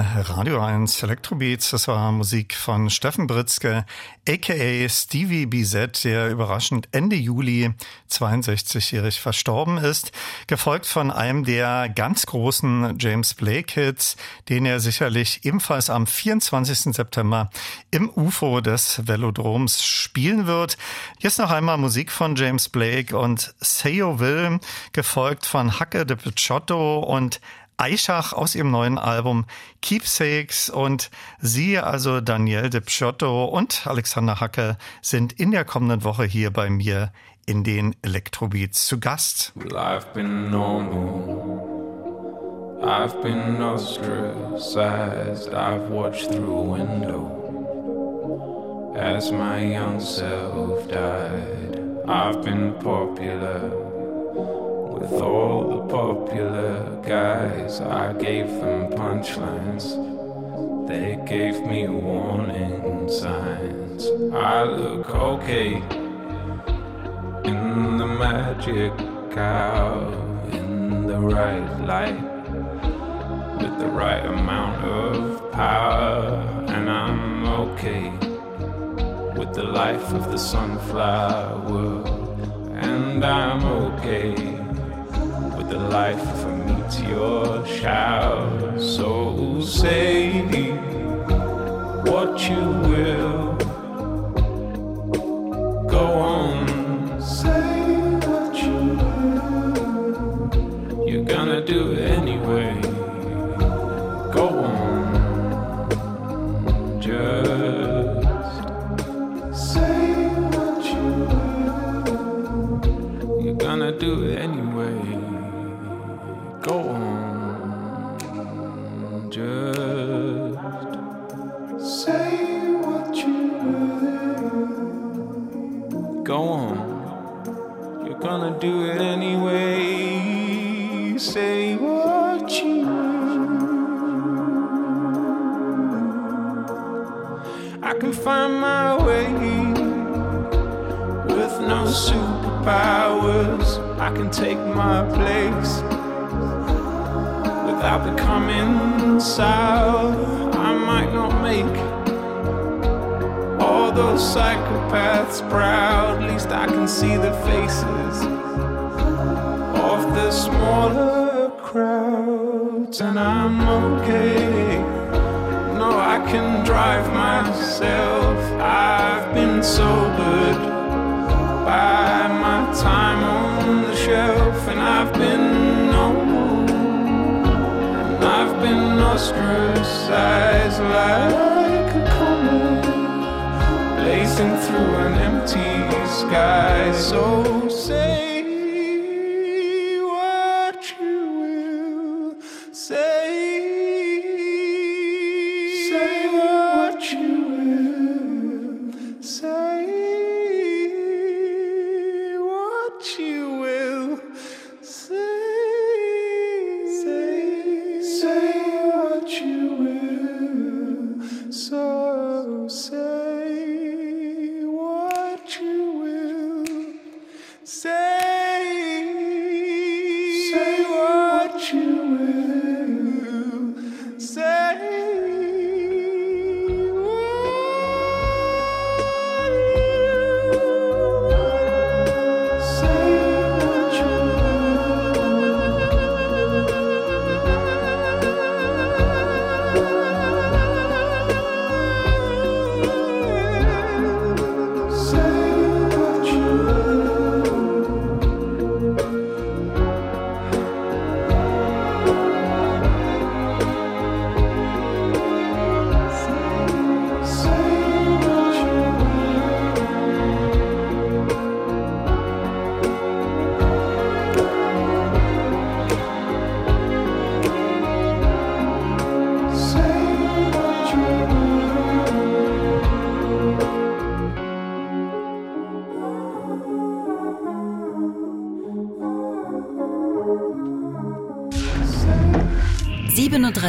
Radio 1 Electrobeats. Das war Musik von Steffen Britzke, aka Stevie BZ, der überraschend Ende Juli 62-jährig verstorben ist. Gefolgt von einem der ganz großen James Blake Hits, den er sicherlich ebenfalls am 24. September im UFO des Velodroms spielen wird. Jetzt noch einmal Musik von James Blake und Say You Will, gefolgt von Hacke de Picciotto und Eichach aus ihrem neuen Album Keepsakes und Sie, also Daniel de Pschotto und Alexander Hacke, sind in der kommenden Woche hier bei mir in den Elektrobeats zu Gast. Life been normal. I've been ostracized. I've watched through a window as my young self died. I've been popular with all the popular guys. I gave them punchlines. They gave me warning signs. I look okay in the magic hour, in the right light, with the right amount of power, and I'm okay with the life of the sunflower, and I'm okay the life of a meteor shower. So say what you will. Go on say what you will. You're gonna do it anyway. Go on, just say what you will. You're gonna do it anyway. Go on, just say what you will. Go on. You're gonna do it anyway. Say what you will. I can find my way with no superpowers. I can take my place without becoming sour. I might not make all those psychopaths proud. At least I can see the faces of the smaller crowds, and I'm okay. No, I can drive myself. I've been sobered ostracized like a comet blazing through an empty sky. So say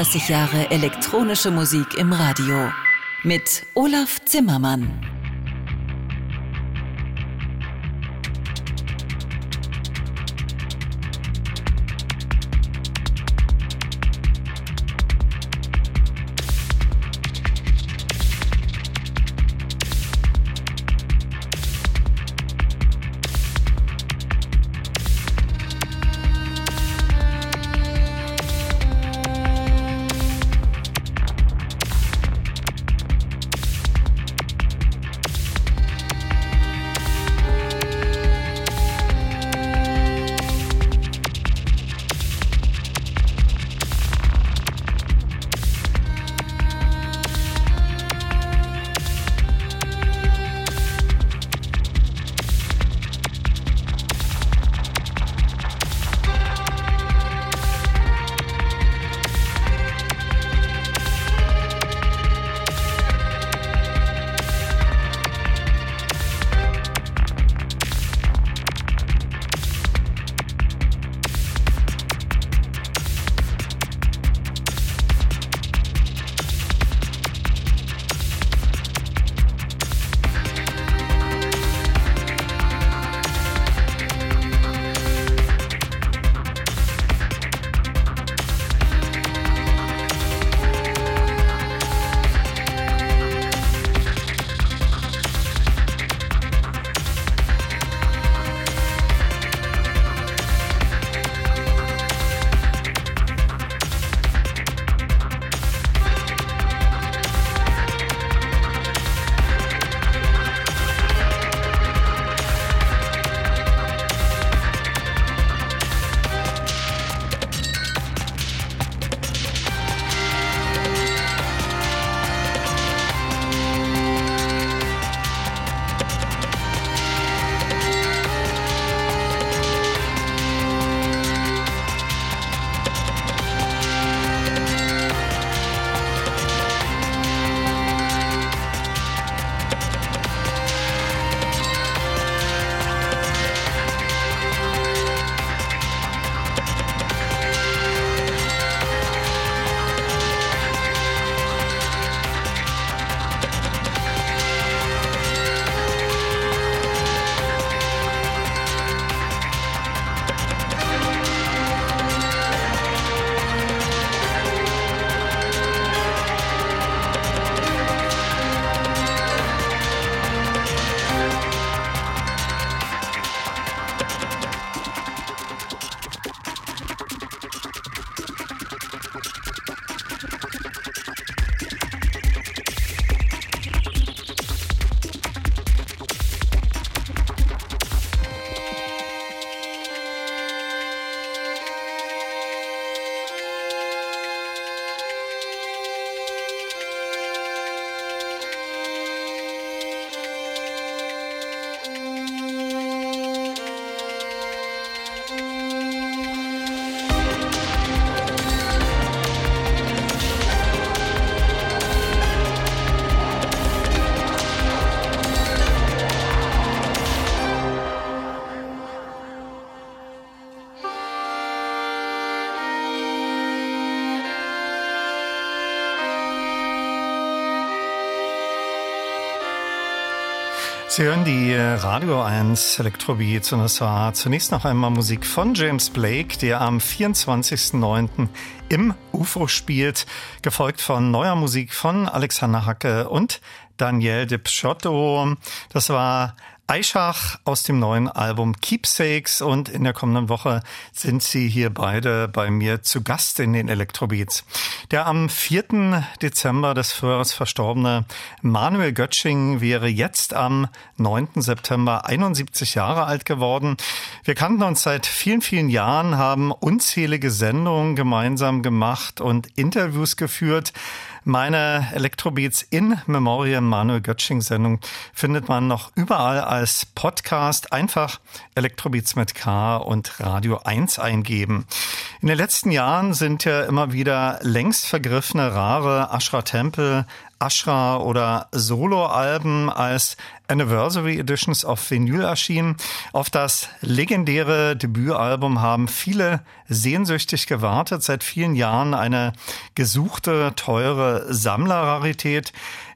30 Jahre elektronische Musik im Radio mit Olaf Zimmermann. Sie hören die Radio 1 Elektrobeats und es war zunächst noch einmal Musik von James Blake, der am 24.09. im UFO spielt, gefolgt von neuer Musik von Alexander Hacke und Daniel de Pschotto. Das war Eichach aus dem neuen Album Keepsakes und in der kommenden Woche sind sie hier beide bei mir zu Gast in den Electrobeats. Der am 4. Dezember des früher verstorbene Manuel Götsching wäre jetzt am 9. September 71 Jahre alt geworden. Wir kannten uns seit vielen, vielen Jahren, haben unzählige Sendungen gemeinsam gemacht und Interviews geführt. Meine Elektrobeats in Memoriam Manuel Götsching Sendung findet man noch überall als Podcast. Einfach Elektrobeats mit K und Radio 1 eingeben. In den letzten Jahren sind ja immer wieder längst vergriffene, rare Ashra Tempel Ashra oder Solo-Alben als Anniversary Editions auf Vinyl erschienen. Auf das legendäre Debütalbum haben viele sehnsüchtig gewartet. Seit vielen Jahren eine gesuchte, teure Sammlerrarität.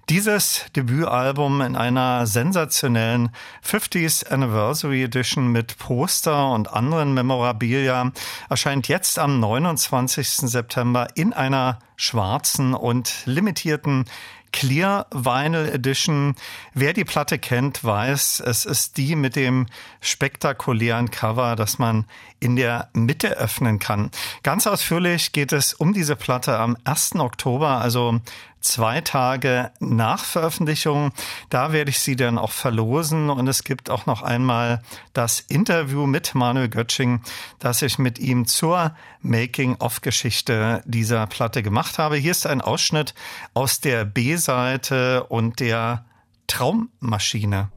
Dieses Debütalbum in einer sensationellen 50th Anniversary Edition mit Poster und anderen Memorabilia erscheint jetzt am 29. September in einer schwarzen und limitierten Clear Vinyl Edition. Wer die Platte kennt, weiß, es ist die mit dem spektakulären Cover, das man in der Mitte öffnen kann. Ganz ausführlich geht es um diese Platte am 1. Oktober, also zwei Tage nach Veröffentlichung. Da werde ich sie dann auch verlosen und es gibt auch noch einmal das Interview mit Manuel Götsching, das ich mit ihm zur Making-of-Geschichte dieser Platte gemacht habe. Hier ist ein Ausschnitt aus der B-Seite und der Traummaschine.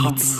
Elektrobeats.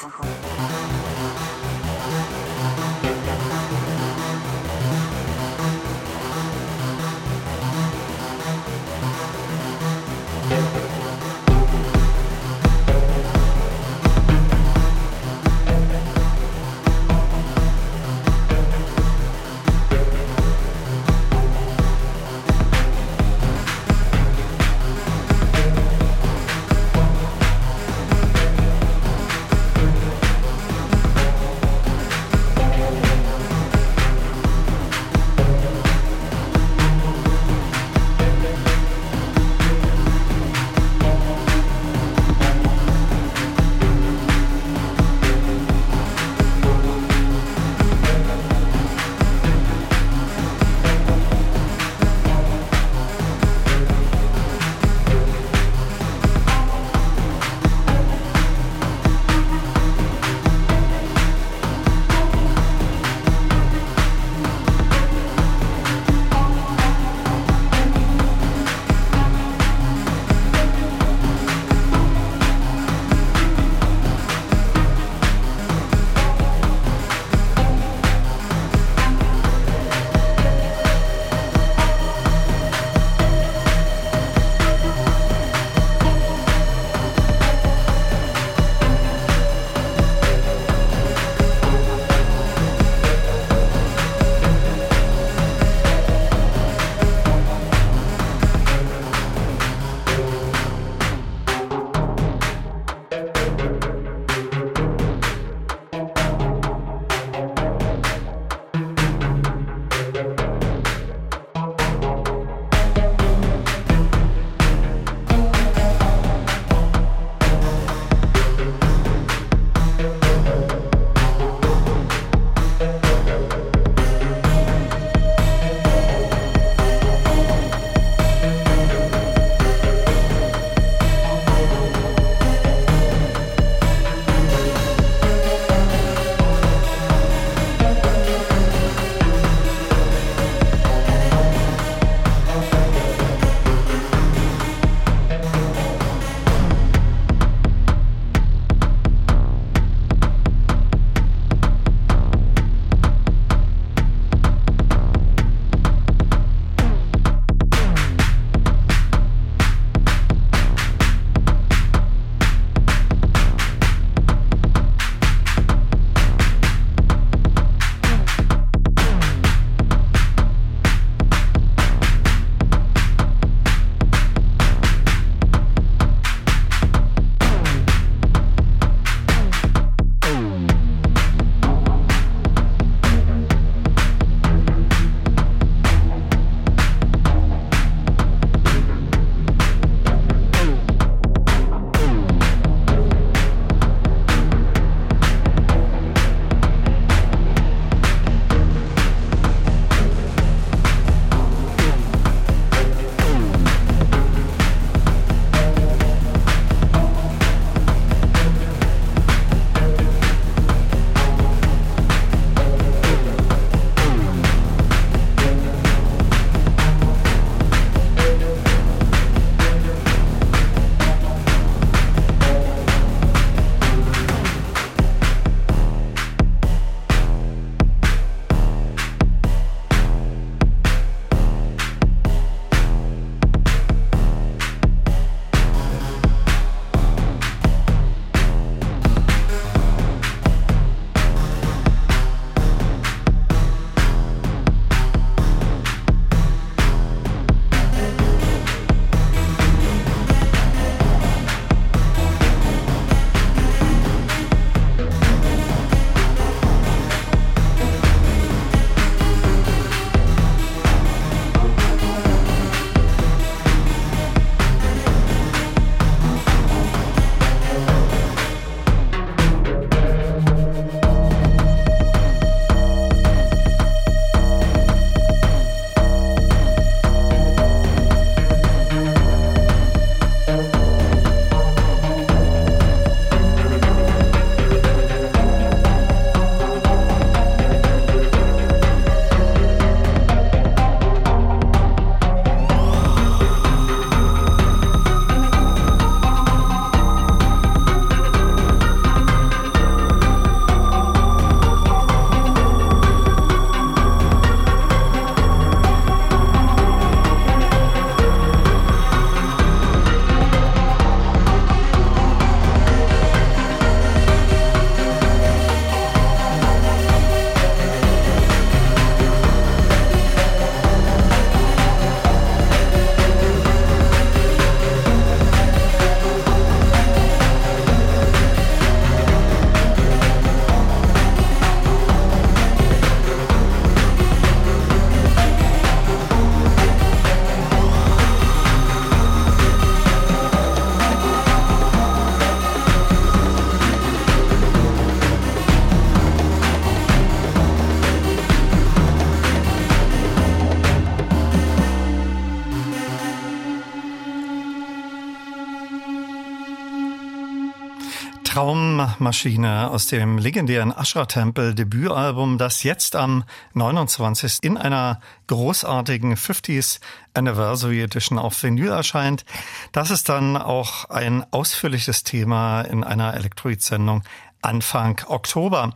Traummaschine aus dem legendären Ashra-Tempel Debütalbum, das jetzt am 29. in einer großartigen 50s Anniversary Edition auf Vinyl erscheint. Das ist dann auch ein ausführliches Thema in einer Elektroid-Sendung Anfang Oktober.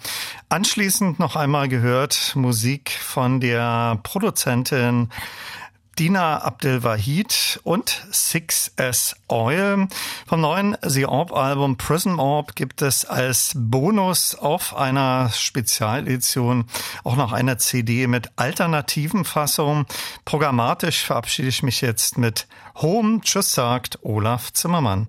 Anschließend noch einmal gehört Musik von der Produzentin Dina Abdelwahid und 6S Oil. Vom neuen The Orb Album Prism Orb gibt es als Bonus auf einer Spezialedition auch noch eine CD mit alternativen Fassungen. Programmatisch verabschiede ich mich jetzt mit Home. Tschüss sagt Olaf Zimmermann.